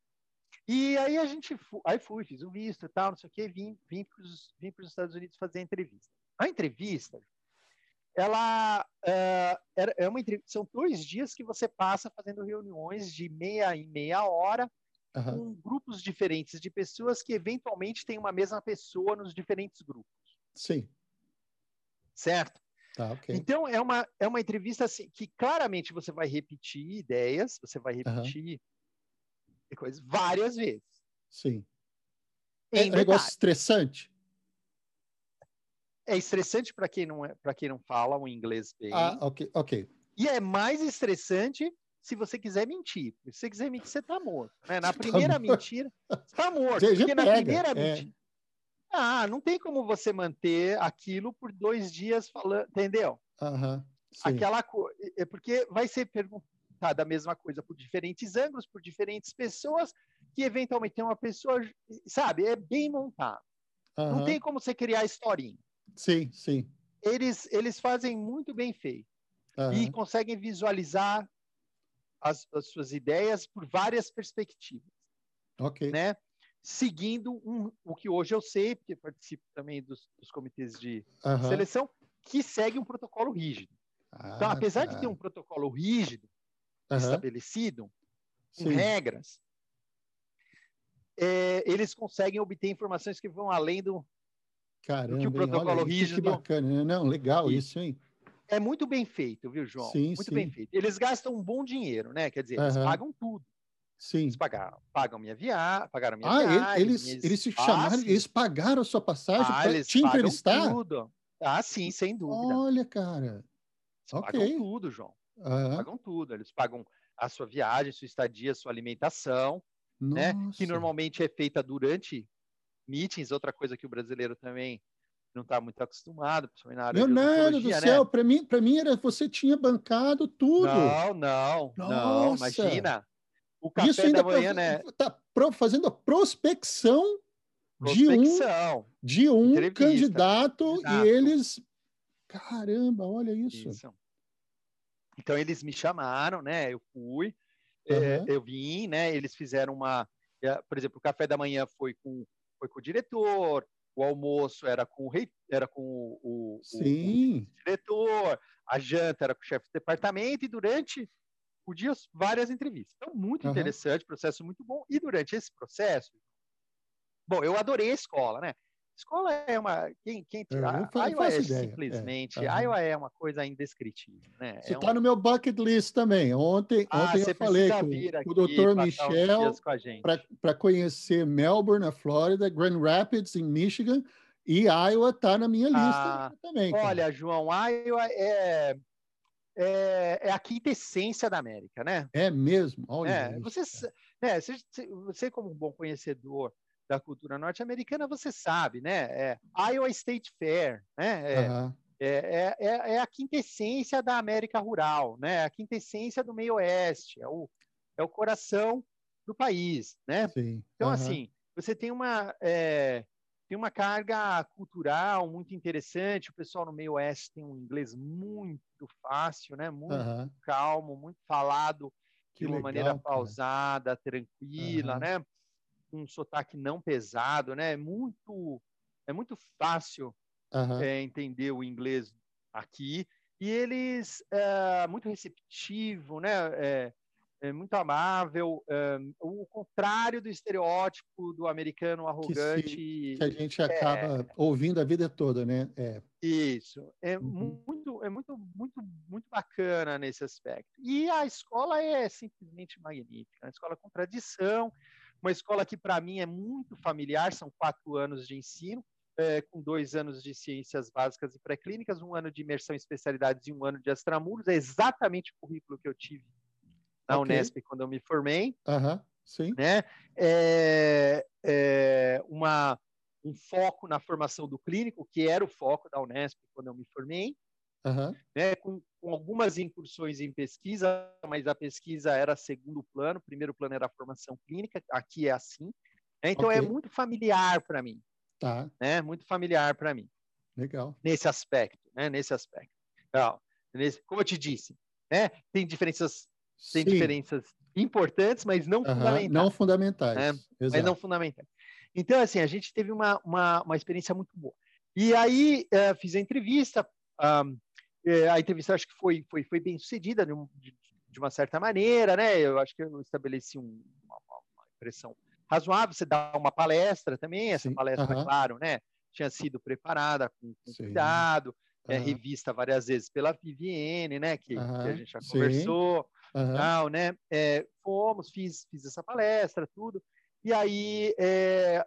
E aí a gente aí fui, fiz o visto e tal, não sei o quê, vim, vim para os Estados Unidos fazer a entrevista. A entrevista ela é, é uma são dois dias que você passa fazendo reuniões de meia em meia hora uhum. com grupos diferentes de pessoas que eventualmente têm uma mesma pessoa nos diferentes grupos. Sim. Certo? Tá, okay. Então é uma é uma entrevista assim, que claramente você vai repetir ideias, você vai repetir uhum. coisas várias vezes. Sim. É um negócio estressante. É estressante para quem não é, para quem não fala o inglês bem. Ah, ok, ok. E é mais estressante se você quiser mentir. Se você quiser mentir, você tá morto. Né? Na tá primeira tá mentira, você tá morto. Porque pega, na primeira é. mentira. Ah, não tem como você manter aquilo por dois dias falando, entendeu? Uhum, Aquela coisa. É porque vai ser perguntada a mesma coisa por diferentes ângulos, por diferentes pessoas, que eventualmente tem uma pessoa, sabe, é bem montado. Uhum. Não tem como você criar historinha. Sim, sim. Eles, eles fazem muito bem feito. Uhum. E conseguem visualizar as, as, suas ideias por várias perspectivas. Ok. Né? Seguindo um, o que hoje eu sei, porque participo também dos, dos comitês de uhum. seleção, que segue um protocolo rígido. Ah, então, apesar tá. de ter um protocolo rígido uhum. estabelecido, com Sim. regras, é, eles conseguem obter informações que vão além do, Caramba, que o protocolo olha, rígido. Que bacana, né? não, legal isso, hein? É muito bem feito, viu, João? Sim, muito sim. bem feito. Eles gastam um bom dinheiro, né? Quer dizer, eles pagam tudo. Sim. Eles pagaram, pagam minha viagem, pagaram minha ah, viagem. Eles, minhas... eles se chamaram, ah, eles pagaram a sua passagem ah, para te entrevistar? Tudo. Ah, sim, sem dúvida. Olha, cara. Eles okay. pagam tudo, João. Uhum. Pagam tudo. Eles pagam a sua viagem, sua estadia, sua alimentação, né? Que normalmente é feita durante meetings, outra coisa que o brasileiro também não está muito acostumado, principalmente na área Leonardo do né? céu, para mim, para mim era você tinha bancado tudo. Não, não, Nossa. não, imagina. O café Isso ainda da manhã, né? Tá fazendo a prospecção, prospecção de um, de um candidato e eles caramba, olha isso. isso. Então eles me chamaram, né? Eu fui, uhum. é, eu vim, né? Eles fizeram uma, é, por exemplo, o café da manhã foi com foi com o diretor, o almoço era com o rei, era com o, o, Sim. o diretor, a janta era com o chefe de departamento e durante o dia várias entrevistas. Então muito uhum. interessante, processo muito bom. E durante esse processo, bom, eu adorei a escola, né? Escola é uma. Quem, quem tira, a Iowa é ideia. simplesmente. É. A Iowa é uma coisa indescritível. Né? Você está é um... no meu bucket list também. Ontem, ah, ontem eu falei com, o doutor Michel para conhecer Melbourne, na Flórida, Grand Rapids, em Michigan, e Iowa está na minha lista ah, também. Cara. Olha, João, Iowa é, é, é, a quintessência da América, né? É mesmo. Olha é, você, né, você, você, como um bom conhecedor da cultura norte-americana, você sabe, né? É Iowa State Fair, né? É, uhum. é, é, é, a quintessência da América rural, né? A quintessência do meio oeste, é o, é o coração do país, né? Sim. Então, uhum. assim, você tem uma, é, tem uma carga cultural muito interessante, o pessoal no meio oeste tem um inglês muito fácil, né? Muito uhum. calmo, muito falado que de uma legal, maneira pausada, tranquila, né? Um sotaque não pesado, né? É muito, é muito fácil uhum. é, entender o inglês aqui. E eles, é, muito receptivo, né? É, é muito amável, é, o contrário do estereótipo do americano arrogante. Que, se, que a gente acaba ouvindo a vida toda, né? É. Isso. É, uhum. muito, é muito, muito, muito bacana nesse aspecto. E a escola é simplesmente magnífica. A escola com tradição, uma escola que, para mim, é muito familiar, são quatro anos de ensino, é, com dois anos de ciências básicas e pré-clínicas, um ano de imersão em especialidades e um ano de extramuros. É exatamente o currículo que eu tive na okay. Unesp quando eu me formei. Uhum, sim. Né? É, é uma, um foco na formação do clínico, que era o foco da Unesp quando eu me formei. Uhum. Né, com, com, algumas incursões em pesquisa, mas a pesquisa era segundo plano, primeiro plano era a formação clínica, aqui é assim. Né, então é okay. é muito familiar para mim. Tá. Né, muito familiar para mim. Legal. Nesse aspecto, né, nesse aspecto. Então, nesse, como eu te disse, né, tem diferenças, tem diferenças importantes, mas não uhum, fundamentais. Não fundamentais. Né, mas não fundamentais. Então, assim, a gente teve uma, uma, uma experiência muito boa. E aí, uh, fiz a entrevista, um, é, a entrevista acho que foi, foi, foi bem sucedida de, de, uma certa maneira, né? Eu acho que eu estabeleci um, uma, uma, impressão razoável. Você dá uma palestra também, essa Sim, palestra, uh -huh. claro, né? Tinha sido preparada com, com cuidado, uh -huh. é, revista várias vezes pela Vivienne, né? Que, uh -huh. que a gente já Sim. conversou, tal, né? É, fomos, fiz, fiz essa palestra, tudo. E aí, é,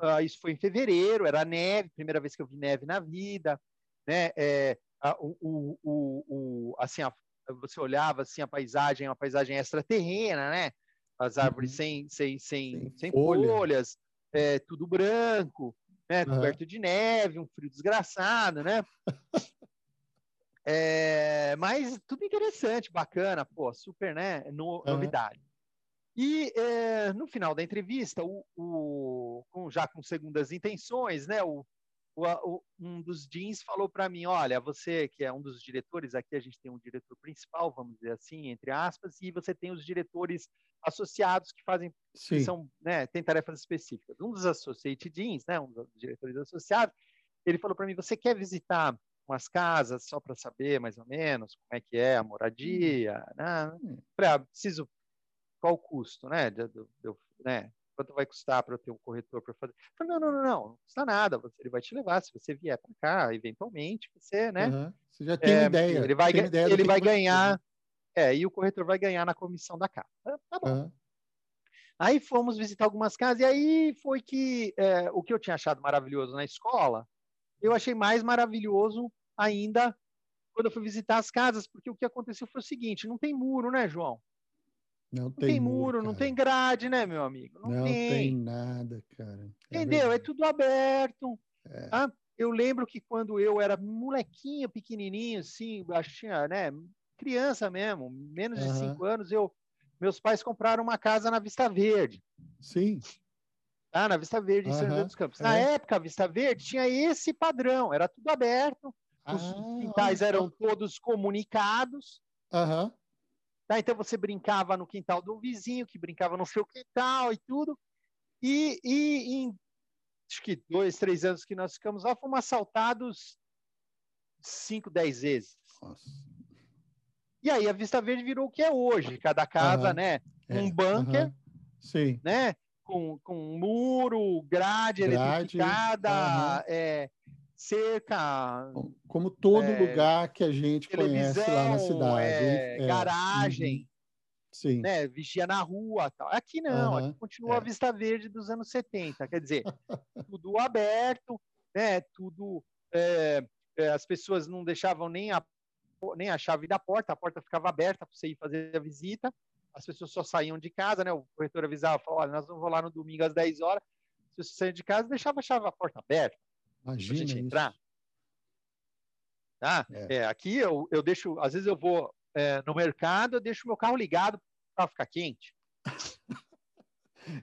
uh, isso foi em fevereiro, era neve, primeira vez que eu vi neve na vida, né? É, o, o, o, o, assim, a, você olhava assim a paisagem, uma paisagem extraterrena, né? As árvores uhum. sem, sem, sem, sem, Folha. folhas, é, tudo branco, né? Uhum. Coberto de neve, um frio desgraçado, né? É, mas tudo interessante, bacana, pô, super, né? No, uhum. Novidade. E é, no final da entrevista, o, o com, já com segundas intenções, né? O, o, um dos jeans falou para mim, olha, você que é um dos diretores, aqui a gente tem um diretor principal, vamos dizer assim, entre aspas, e você tem os diretores associados que fazem, que são, né, tem tarefas específicas. Um dos associate deans, né, um dos diretores associados, ele falou para mim, você quer visitar umas casas só para saber mais ou menos como é que é a moradia, hum. né? Hum. Ah, preciso qual o custo, né? De, de, de, né? Quanto vai custar para eu ter um corretor para fazer? Falei, não, não, não, não, não custa nada. Ele vai te levar se você vier para cá, eventualmente, você, né? Uhum. Você já tem é, ideia. Ele vai, ideia ele vai ganhar, é, e o corretor vai ganhar na comissão da casa. Tá, tá bom. Uhum. Aí fomos visitar algumas casas, e aí foi que é, o que eu tinha achado maravilhoso na escola, eu achei mais maravilhoso ainda quando eu fui visitar as casas, porque o que aconteceu foi o seguinte: não tem muro, né, João? Não, não tem, tem, muro, não tem grade, né, meu amigo? Não, não tem. tem. nada, cara. É Entendeu? É tudo aberto. É. Ah, eu lembro que quando eu era molequinho, pequenininho, assim, tinha, né, criança mesmo, menos de cinco anos, eu, meus pais compraram uma casa na Vista Verde. Sim. Ah, na Vista Verde, em São José dos Campos. Na é. época, a Vista Verde tinha esse padrão, era tudo aberto, os ah, quintais eram todos comunicados. Aham. Tá? Então você brincava no quintal do vizinho, que brincava no seu quintal e tudo. E, e em acho que dois, três anos que nós ficamos lá, fomos assaltados cinco, dez vezes. Nossa. E aí a Vista Verde virou o que é hoje. Cada casa, uhum. né? Um é. bunker, uhum. Sim. né? Com, com muro, grade, grade eletrificada, uhum. é, cerca. Como todo é, lugar que a gente conhece lá na cidade. É, é. garagem. Uhum. Sim. Né, vigia na rua tal. Aqui não, uhum, aqui continua é. a Vista Verde dos anos 70. Quer dizer, tudo aberto, né, tudo. É, é, as pessoas não deixavam nem a, nem a chave da porta, a porta ficava aberta para você ir fazer a visita. As pessoas só saíam de casa, né? O corretor avisava, falava, olha, nós vamos lá no domingo às 10 horas. Se você sair de casa, deixava a chave a porta aberta. Imagina gente entrar. Tá? É. é. aqui eu, eu deixo, às vezes eu vou é, no mercado, eu deixo meu carro ligado para ficar quente.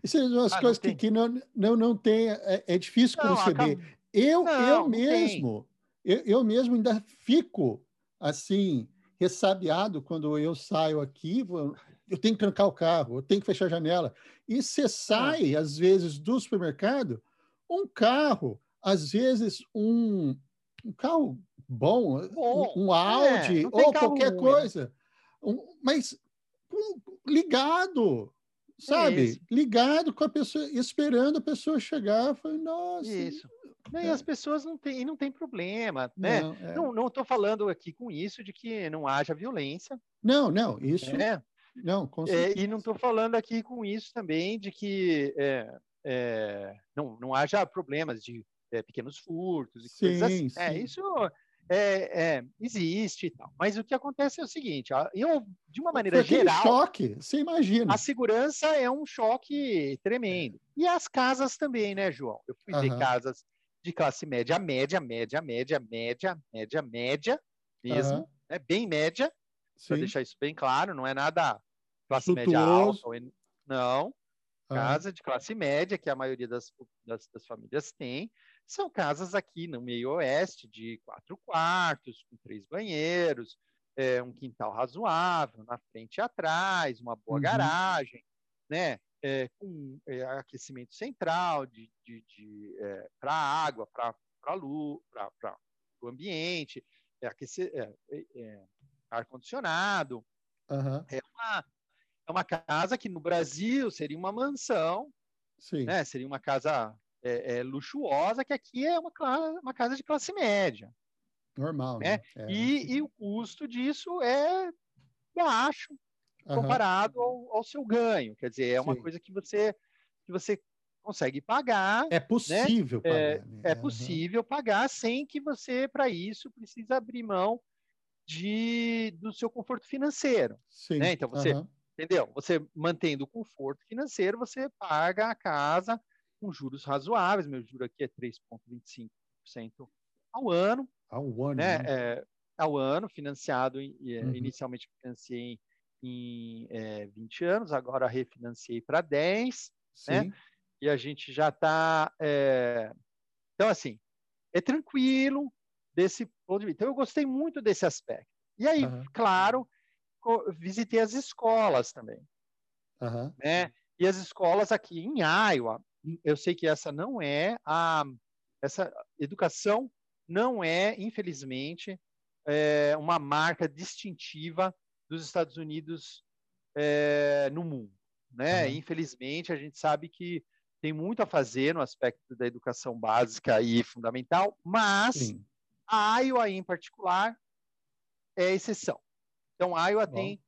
Isso é uma ah, coisas que, que não, não, não tem, é, é difícil não, conceber. Acaba... Eu, não, eu mesmo, eu, eu mesmo ainda fico assim, ressabiado quando eu saio aqui, eu tenho que trancar o carro, eu tenho que fechar a janela. E você sai, às vezes, do supermercado, um carro às vezes, um, um carro bom, bom um, Audi é, ou qualquer ruim. coisa, um, mas ligado, sabe? Isso. Ligado com a pessoa, esperando a pessoa chegar. Falei, nossa. Isso. É. E as pessoas não têm, não tem problema, né? Não estou é. falando aqui com isso de que não haja violência. Não, não, isso. É. Não, é, e não estou falando aqui com isso também de que é, é, não, não haja problemas de é, pequenos furtos e sim, coisas assim. É, sim. É, isso é, existe e tal. Mas o que acontece é o seguinte: eu, de uma maneira Foi geral. choque, você imagina. A segurança é um choque tremendo. E as casas também, né, João? Eu fui uhum. ver casas de classe média, média, média, média, média, média, média mesmo, uhum. né, bem média, para deixar isso bem claro, não é nada classe média alta, não, casa de classe média, que a maioria das, das, das famílias tem, são casas aqui no meio oeste de quatro quartos, com três banheiros, é, um quintal razoável, na frente e atrás, uma boa uhum. garagem, né? É, com é, aquecimento central de, de, de é, para água, para o ambiente, é, aquecer, é, é, ar-condicionado. Uhum. É, uma, é uma casa que no Brasil seria uma mansão, Sim. Né? seria uma casa é, é, luxuosa, que aqui é uma, uma casa de classe média. Normal, né? né? É. E, e, o custo disso é baixo comparado uhum. ao, ao, seu ganho. Quer dizer, é uma Sim. coisa que você, que você consegue pagar. É possível né? pagar. É, né? é possível uhum. pagar sem que você, para isso, precise abrir mão de, do seu conforto financeiro. Sim. Né? Então, você, uhum. entendeu? Você mantendo o conforto financeiro, você paga a casa com juros razoáveis. Meu juro aqui é 3,25% ao ano. Ao ano. Né? né? É, ao ano, financiado, é, uhum. inicialmente financiei em é, 20 anos, agora refinanciei para 10, né? E a gente já está. É... Então, assim, é tranquilo desse ponto de vista. Então, eu gostei muito desse aspecto. E aí, uhum. claro, visitei as escolas também. Uhum. Né? E as escolas aqui em Iowa, eu sei que essa não é a. Essa educação não é, infelizmente, é uma marca distintiva dos Estados Unidos é, no mundo. Né? Uhum. Infelizmente, a gente sabe que tem muito a fazer no aspecto da educação básica e fundamental, mas Sim. a Iowa, em particular, é exceção. Então, a Iowa tem,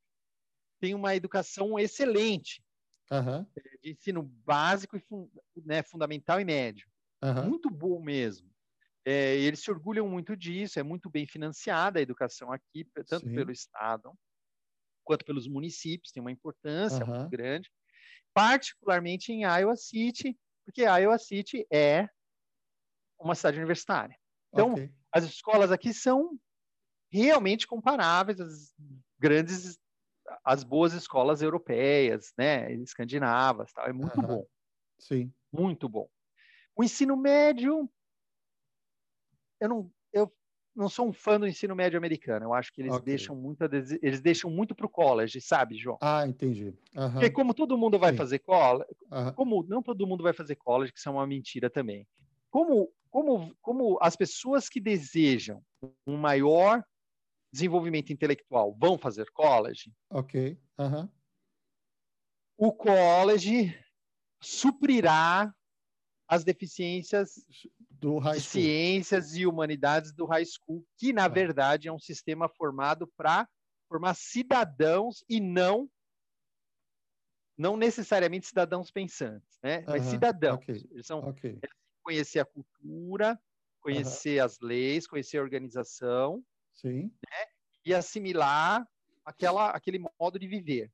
tem uma educação excelente uhum. de ensino básico, e né, fundamental e médio. Uhum. Muito bom mesmo. É, eles se orgulham muito disso, é muito bem financiada a educação aqui, tanto Sim. pelo Estado quanto pelos municípios, tem uma importância uhum. muito grande, particularmente em Iowa City, porque Iowa City é uma cidade universitária. Então, okay. as escolas aqui são realmente comparáveis às grandes, às boas escolas europeias, né, escandinavas, tal. É muito uhum. bom. Sim. Muito bom. O ensino médio, eu não, eu não sou um fã do ensino médio americano. Eu acho que eles okay. deixam muito eles deixam muito para o college, sabe, João? Ah, entendi. Uhum. Porque como todo mundo vai Sim. fazer college, uhum. como não todo mundo vai fazer college, que isso é uma mentira também. Como como como as pessoas que desejam um maior desenvolvimento intelectual vão fazer college? Ok. Uhum. O college suprirá as deficiências do high school. ciências e humanidades do high school, que na ah. verdade é um sistema formado para formar cidadãos e não não necessariamente cidadãos pensantes, né? Mas cidadãos. Okay. Eles são okay. conhecer a cultura, conhecer as leis, conhecer a organização, Sim. Né? E assimilar aquela aquele modo de viver.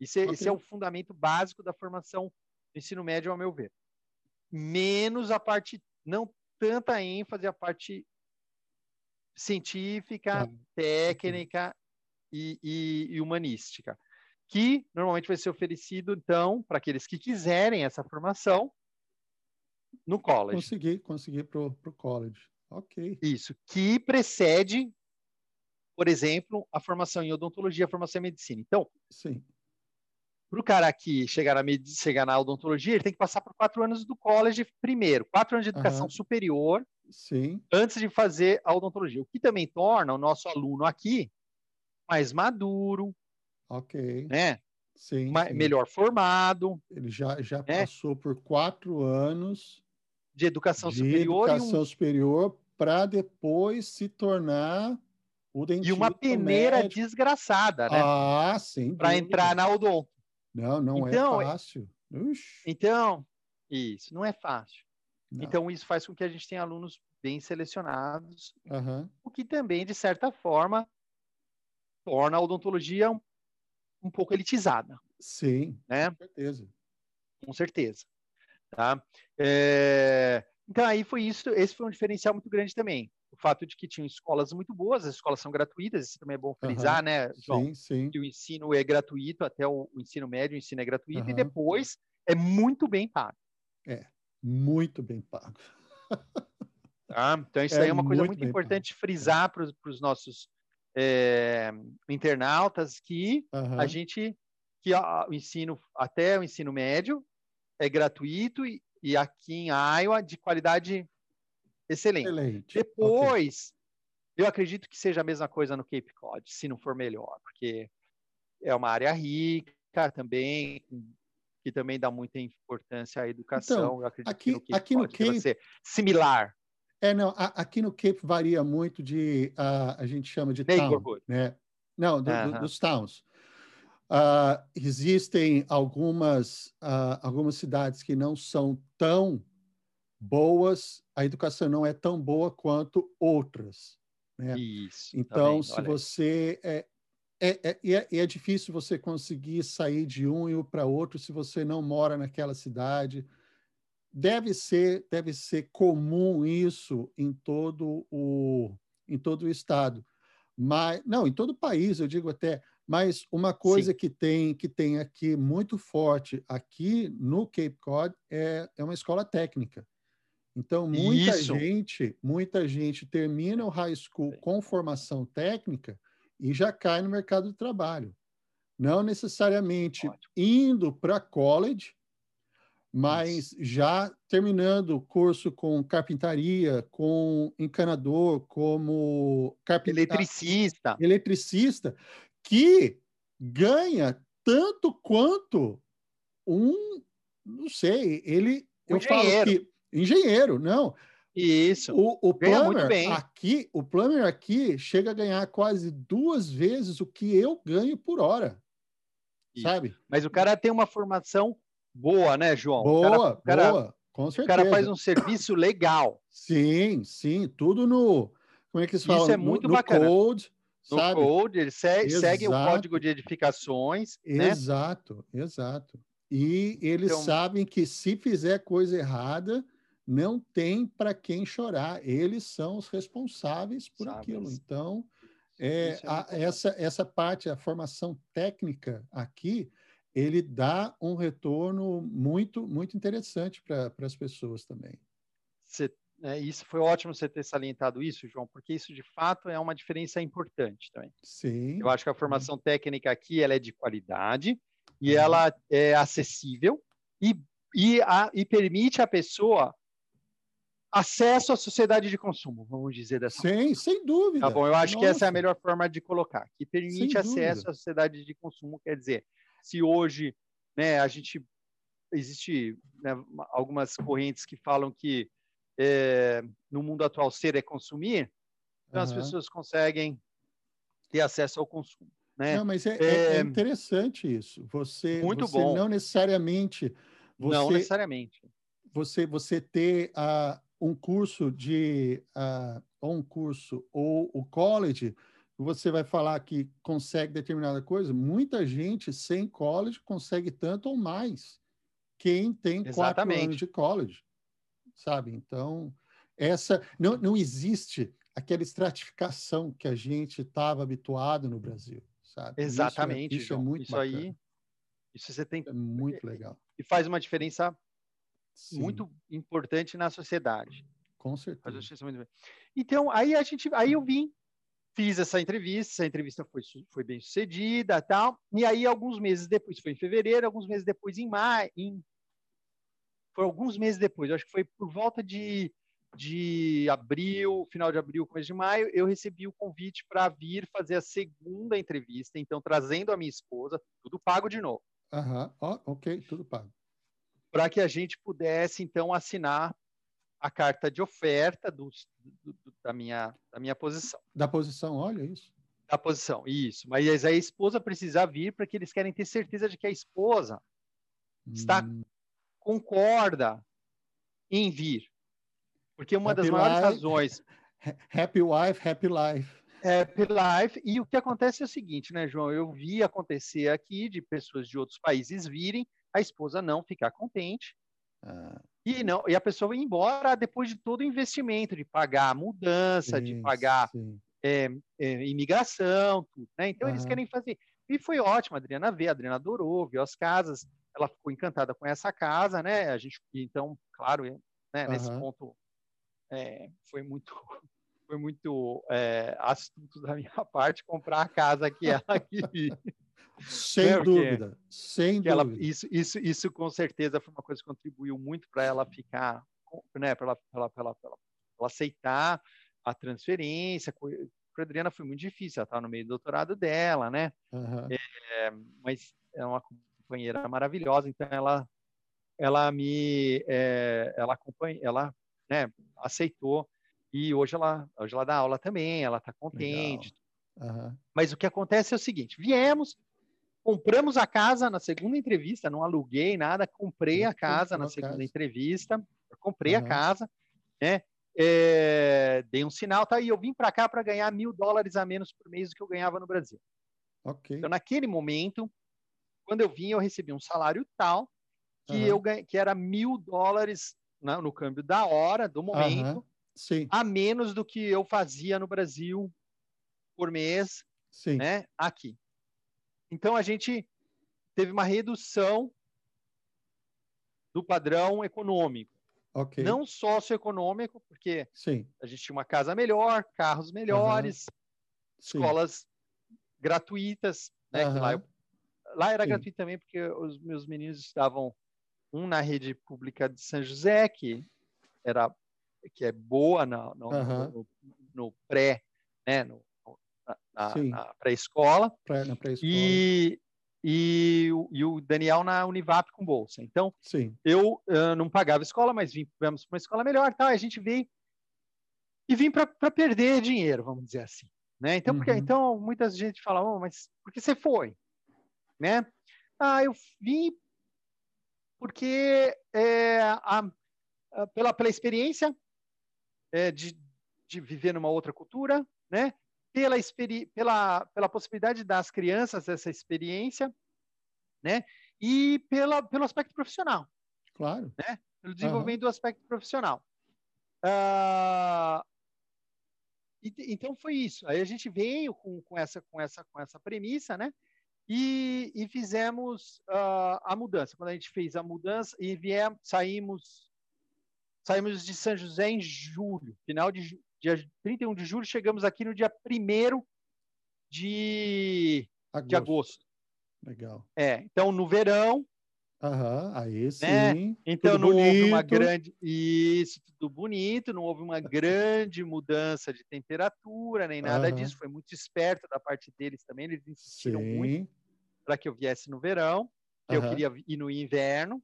Isso é, esse é o fundamento básico da formação do ensino médio, ao meu ver. Menos a parte não tanta ênfase à parte científica, é. técnica e, e, e, humanística, que normalmente vai ser oferecido, então, para aqueles que quiserem essa formação no college. Conseguir, conseguir para o college. Ok. Isso, que precede, por exemplo, a formação em odontologia, a formação em medicina. Então, para o cara aqui chegar na, chegar na odontologia, ele tem que passar por quatro anos do college primeiro, quatro anos de educação uhum. superior, Sim. antes de fazer a odontologia. O que também torna o nosso aluno aqui mais maduro, ok, né? Sim, sim. melhor formado. Ele já, já né? passou por quatro anos de educação de superior. Educação um... superior para depois se tornar. E uma peneira médico. desgraçada, né? Ah, sim. Para entrar na odonto. Não, não é então, é fácil. Ux. Então, isso, não é fácil. Não. Então, isso faz com que a gente tenha alunos bem selecionados, uhum. o que também, de certa forma, torna a odontologia um, um pouco elitizada. Sim, né? com certeza. Com certeza. Tá? É... Então, aí foi isso, esse foi um diferencial muito grande também o fato de que tinham escolas muito boas, as escolas são gratuitas, isso também é bom frisar, uhum. né, João? Sim, sim. Que o ensino é gratuito, até o, o ensino médio, o ensino é gratuito, uhum. e depois é muito bem pago. É, muito bem pago. Tá? Então, isso é aí é uma coisa muito, muito importante pago. frisar para os nossos é, internautas que uhum. a gente, que a, o ensino, até o ensino médio, é gratuito e, e aqui em Iowa, de qualidade Excelente. Excelente. Depois, okay. eu acredito que seja a mesma coisa no Cape Cod, se não for melhor, porque é uma área rica também, que também dá muita importância à educação. Então, eu acredito aqui, que no Cape aqui no Cape, vai ser similar. É, não, a, aqui no Cape varia muito de, uh, a gente chama de town, né? Não, do, uh -huh. do, dos towns. Uh, existem algumas, uh, algumas cidades que não são tão boas, a educação não é tão boa quanto outras. Né? Isso. Tá então, tá se Olha. você. É, é, é, é, é difícil você conseguir sair de um e para outro se você não mora naquela cidade. Deve ser, deve ser comum isso em todo o, em todo o estado. Mas, não, em todo o país, eu digo até. Mas uma coisa que tem, que tem aqui muito forte aqui no Cape Cod é, é uma escola técnica. Então, muita Isso. gente, muita gente termina o high school com formação técnica e já cai no mercado de trabalho. Não necessariamente Ótimo. indo para college, mas Isso. já terminando o curso com carpintaria, com encanador, como eletricista, eletricista, que ganha tanto quanto um, não sei, ele, um eu falo que engenheiro, não. Isso. O, o plumber aqui, o plumber aqui chega a ganhar quase duas vezes o que eu ganho por hora. Isso. Sabe? Mas o cara tem uma formação boa, né, João? Boa, o cara, boa, com certeza. O cara faz um serviço legal. Sim, sim, tudo no como é que se fala? Isso é muito no, bacana. No code, no sabe? code, ele segue, segue, o código de edificações. Né? Exato, né? exato. E eles então, sabem que se fizer coisa errada, não tem para quem chorar. Eles são os responsáveis por aquilo. Então, é, é a, essa, essa parte, a formação técnica aqui, ele dá um retorno muito, muito interessante para as pessoas também. Você, é, isso foi ótimo você ter salientado isso, João, porque isso de fato é uma diferença importante também. Sim. Eu acho que a formação técnica aqui ela é de qualidade e ela é acessível e, e, a, e permite à pessoa acesso à sociedade de consumo, vamos dizer dessa Sim, forma. sem dúvida. Tá bom, eu acho Nossa. que essa é a melhor forma de colocar, que permite acesso à sociedade de consumo, quer dizer, se hoje, né, a gente existe né, algumas correntes que falam que é, no mundo atual ser é consumir, então uhum. as pessoas conseguem ter acesso ao consumo. Né? Não, mas é, é, é interessante isso. Você, muito você bom. não necessariamente. Você, não necessariamente. Você, você ter uh, um curso de. Uh, ou um curso, ou o college, você vai falar que consegue determinada coisa. Muita gente sem college consegue tanto ou mais. Quem tem Exatamente. quatro anos de college, sabe? Então, essa não, não existe aquela estratificação que a gente estava habituado no Brasil sabe? Exatamente. Isso, é, isso é muito isso aí. Isso você tem. É muito legal. E faz uma diferença Sim. muito importante na sociedade. Com certeza. Então, aí a gente, aí eu vim, fiz essa entrevista, essa entrevista foi, foi bem sucedida, tal. E aí alguns meses depois, foi em fevereiro, alguns meses depois em maio, em, foi alguns meses depois, acho que foi por volta de de abril, final de abril, começo de maio, eu recebi o convite para vir fazer a segunda entrevista, então trazendo a minha esposa, tudo pago de novo. Aham, uhum. oh, ok, tudo pago. Para que a gente pudesse, então, assinar a carta de oferta do, do, da, minha, da minha posição. Da posição, olha isso. Da posição, isso. Mas a esposa precisa vir para que eles querem ter certeza de que a esposa hum. está concorda em vir. Porque uma happy das maiores life, razões. Happy wife, happy life. Happy life. E o que acontece é o seguinte, né, João? Eu vi acontecer aqui de pessoas de outros países virem, a esposa não ficar contente. Ah. E, não, e a pessoa ir embora depois de todo o investimento, de pagar a mudança, sim, de pagar é, é, imigração, tudo, né? Então, eles querem fazer. E foi ótimo, a Adriana vê, a Adriana adorou, viu as casas, ela ficou encantada com essa casa, né? A gente, então, claro, né, nesse ponto é, foi muito foi muito é, astuto da minha parte comprar a casa que ela queria. Sem né? dúvida, sem dúvida. Ela, isso, isso, isso com certeza foi uma coisa que contribuiu muito para ela ficar, né, para ela, ela, ela, ela, aceitar a transferência. Para a Adriana foi muito difícil, ela estava no meio do doutorado dela, né? Uhum. É, mas é uma companheira maravilhosa, então ela, ela me, é, ela acompanha, ela né, aceitou e hoje ela, hoje ela dá aula também, ela está contente. Uhum. Mas o que acontece é o seguinte: viemos, compramos a casa na segunda entrevista, não aluguei nada, comprei a casa na segunda casa. entrevista, comprei uhum. a casa, né? É, dei um sinal, tá? E eu vim para cá para ganhar mil dólares a menos por mês do que eu ganhava no Brasil. Ok. Então, naquele momento, quando eu vim, eu recebi um salário tal que uhum. eu ganhei, que era mil dólares né, no câmbio da hora, do momento, uhum. a menos do que eu fazia no Brasil por mês, Sim. né? Aqui. Então a gente teve uma redução do padrão econômico. Okay. Não socioeconômico, porque Sim. a gente tinha uma casa melhor, carros melhores, uhum. escolas gratuitas, né? Uhum. Lá, eu, lá, era Sim. gratuito também, porque os meus meninos estavam um na rede pública de São José, que era que é boa no, no, uhum. no, no pré, né? No, na, na pré-escola. Pré. E, e, e, o Daniel na Univap com bolsa. Então, Sim. eu uh, não pagava escola, mas viemos para uma escola melhor. Tá? A gente veio e vim para perder dinheiro, vamos dizer assim. Né? Então, porque, uhum. então, muita gente fala, oh, mas por que você foi? Né? Ah, eu vim porque é, a, a, pela, pela experiência é, de, de viver numa outra cultura, né? Pela, pela, pela possibilidade das crianças essa experiência, né? E pela, pelo aspecto profissional. Claro. Né? Pelo desenvolvimento uhum. do aspecto profissional. Uh, e, então foi isso. Aí a gente veio com, com, essa, com, essa, com essa premissa, né? E, e fizemos uh, a mudança. Quando a gente fez a mudança e viemos, saímos, saímos de São José em julho, final de, dia 31 de julho, chegamos aqui no dia 1 de agosto. de agosto. Legal. É, então no verão. Aham, aí né? sim. Né? Então não bonito. houve uma grande. Isso, tudo bonito, não houve uma grande mudança de temperatura, nem nada Aham. disso. Foi muito esperto da parte deles também. Eles insistiram sim. muito para que eu viesse no verão. Eu queria ir no inverno,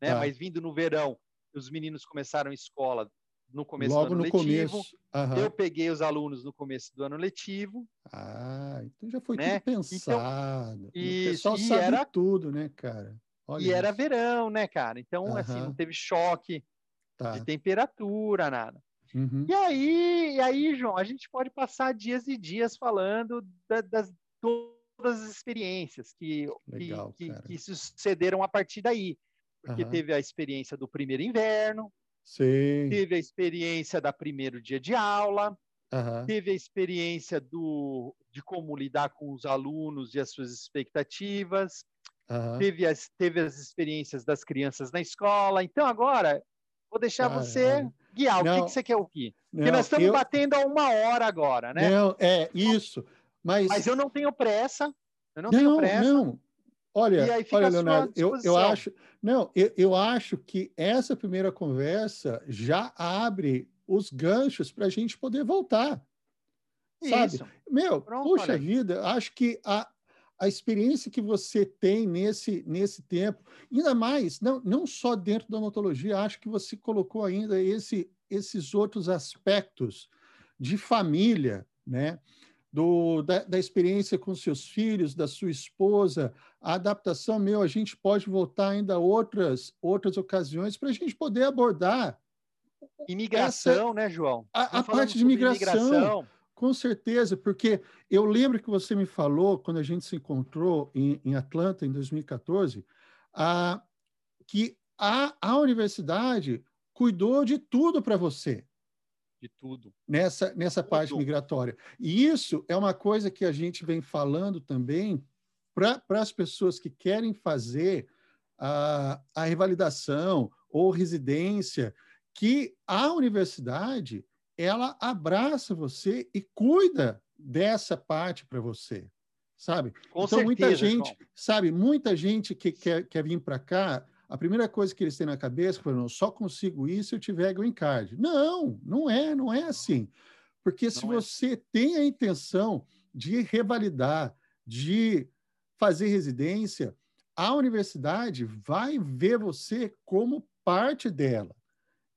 né? Tá. Mas vindo no verão, os meninos começaram a escola no começo Logo do ano no letivo. Começo. Uhum. Eu peguei os alunos no começo do ano letivo. Ah, então já foi né? tudo então, pensado. Então, o pessoal e sabe era, tudo, né, cara? Olha e isso. era verão, né, cara? Então, uhum. assim, não teve choque tá. de temperatura, nada. Uhum. E aí, e aí, João, a gente pode passar dias e dias falando da, das todas as experiências que, Legal, que, que, que, sucederam a partir daí. Porque teve a experiência do primeiro inverno, Sim. Teve a experiência da primeiro dia de aula, uhum. teve a experiência do, de como lidar com os alunos e as suas expectativas, uhum. teve, as, teve as experiências das crianças na escola. Então, agora, vou deixar você guiar. Não, o que, que, você quer ouvir? Porque nós estamos eu... batendo a uma hora agora, né? Não, é isso. Mas, mas eu não tenho pressa. Eu não, não tenho pressa. Não, Olha, olha Leonardo, eu, eu acho, não, eu, eu acho que essa primeira conversa já abre os ganchos para a gente poder voltar. Sabe? Isso. Meu, Pronto, puxa vida, acho que a, a experiência que você tem nesse, nesse tempo, ainda mais, não, não só dentro da odontologia, acho que você colocou ainda esse, esses outros aspectos de família, né? Do, da, da, experiência com seus filhos, da sua esposa, a adaptação, meu, a gente pode voltar ainda a outras, outras ocasiões para a gente poder abordar. Imigração, essa, né, João? A, a parte de imigração, imigração, com certeza, porque eu lembro que você me falou, quando a gente se encontrou em, em Atlanta, em 2014, a, que a, a universidade cuidou de tudo para você de tudo. Nessa, nessa tudo. parte migratória. E isso é uma coisa que a gente vem falando também para as pessoas que querem fazer a, a revalidação ou residência, que a universidade ela abraça você e cuida dessa parte para você, sabe? Com então certeza, muita gente, João. sabe, muita gente que quer, quer vir para cá a primeira coisa que eles têm na cabeça é eu só consigo isso se eu tiver green card. Não, não é, não é assim. Porque se não é. você é. tem a intenção de revalidar, de fazer residência, a universidade vai ver você como parte dela.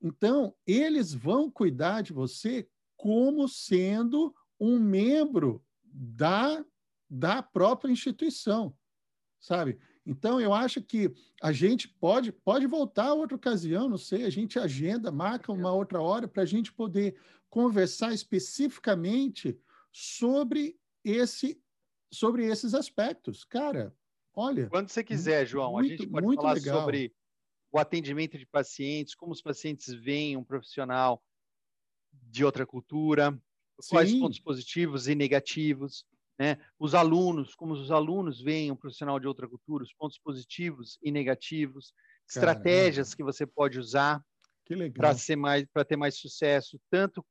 Então, eles vão cuidar de você como sendo um membro da, da própria instituição, sabe? Então, eu acho que a gente pode, pode voltar outra ocasião, não sei, a gente agenda, marca uma outra hora para a gente poder conversar especificamente sobre esse sobre esses aspectos. Cara, olha. Quando você quiser, João, muito, a gente pode falar legal. sobre o atendimento de pacientes, como os pacientes veem um profissional de outra cultura, Sim. quais pontos positivos e negativos, né? Os alunos, como os alunos veem um profissional de outra cultura, os pontos positivos e negativos, Caramba. estratégias que você pode usar para ser mais, para ter mais sucesso, tanto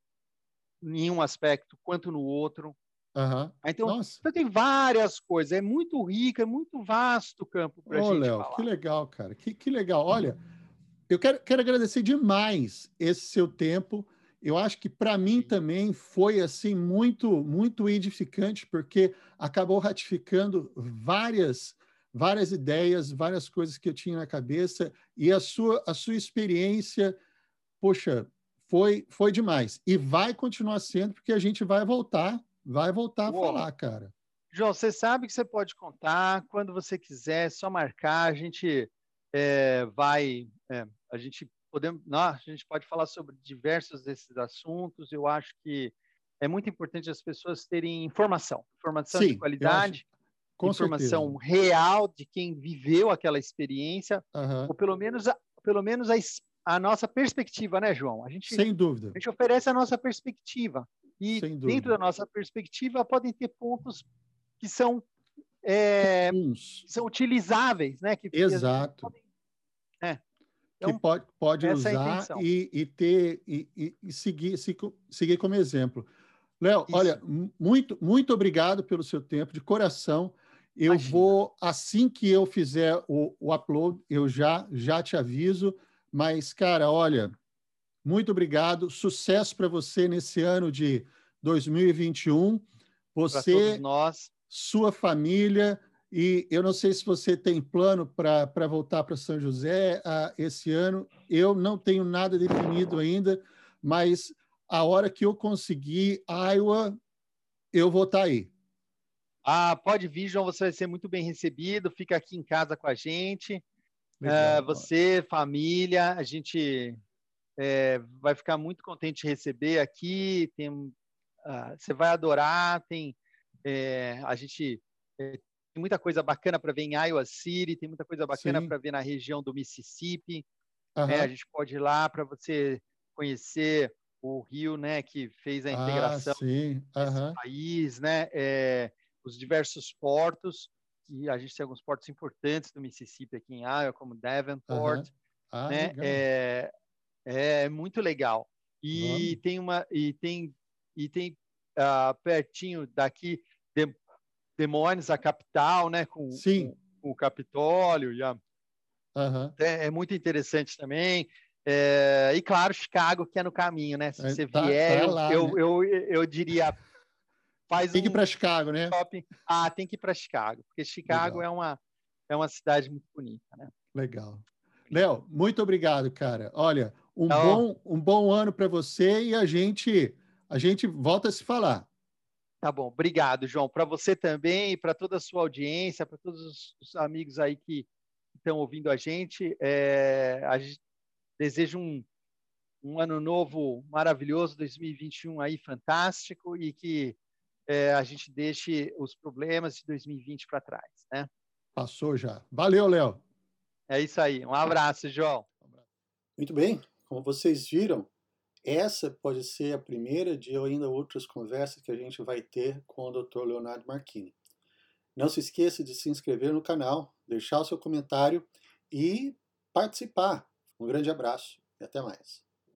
em um aspecto quanto no outro. Uhum. Então, então, tem várias coisas, é muito rico, é muito vasto o campo para a gente Léo, falar. que legal, cara, que, que legal. Olha, eu quero, quero agradecer demais esse seu tempo. Eu acho que para mim também foi assim muito muito edificante porque acabou ratificando várias várias ideias, várias coisas que eu tinha na cabeça e a sua a sua experiência, poxa, foi foi demais e vai continuar sendo porque a gente vai voltar vai voltar Uou. a falar, cara. João, você sabe que você pode contar quando você quiser, é só marcar, a gente é, vai, é, a gente podemos, nós, a gente pode falar sobre diversos desses assuntos. Eu acho que é muito importante as pessoas terem informação, informação Sim, de qualidade, informação certeza. real de quem viveu aquela experiência, uhum. ou pelo menos, pelo menos a, a nossa perspectiva, né, João? A gente, Sem dúvida. A gente oferece a nossa perspectiva. E dentro da nossa perspectiva podem ter pontos que são, é, são utilizáveis, né? Que, Exato. Que, é. Então, que pode, pode é usar é e, e, ter e, e, seguir, seguir como exemplo. Léo, olha, muito, muito obrigado pelo seu tempo, de coração. Eu Imagina. vou, assim que eu fizer o, o upload, eu já, já te aviso. Mas, cara, olha, muito obrigado. Sucesso para você nesse ano de 2021. Você, nós. sua família. E eu não sei se você tem plano para voltar para São José uh, esse ano. Eu não tenho nada definido ainda, mas a hora que eu conseguir Iowa, eu vou estar tá aí. Ah, pode vir, João, você vai ser muito bem recebido. Fica aqui em casa com a gente. uh, você, família, a gente é, vai ficar muito contente de receber aqui. Tem, uh, você vai adorar. Tem é, a gente é, muita coisa bacana para ver em Iowa City. Tem muita coisa bacana para ver na região do Mississippi. Uhum. a gente pode ir lá para você conhecer o Rio, né, que fez a ah, integração ah, uhum. país, né, é, os diversos portos. E a gente tem alguns portos importantes do Mississippi aqui em Iowa, como Davenport, uhum. ah, né? É, é muito legal. E tem uma e tem e tem uh, pertinho daqui de, Demônios, a capital, né? Com, Sim. com, o Capitólio. E a, uhum. é, é, muito interessante também. É, e claro, Chicago, que é no caminho, né? Se é, você tá, vier, tá lá, eu, né? eu, eu, eu, diria. Faz tem que ir para Chicago, né? Shopping. Ah, tem que ir para Chicago, porque Chicago é uma, é uma cidade muito bonita, né? Legal. Léo, muito obrigado, cara. Olha, um, tá bom, um bom ano para você e a gente, a gente volta a se falar. Tá bom, obrigado, João. Para você também para toda a sua audiência, para todos os amigos aí que estão ouvindo a gente, é, a gente desejo um, um ano novo maravilhoso, 2021 aí fantástico e que é, a gente deixe os problemas de 2020 para trás, né? Passou já. Valeu, Léo. É isso aí. Um abraço, João. Muito bem. Como vocês viram, essa pode ser a primeira de ainda outras conversas que a gente vai ter com o Dr. Leonardo Marchini. Não se esqueça de se inscrever no canal, deixar o seu comentário e participar. Um grande abraço e até mais.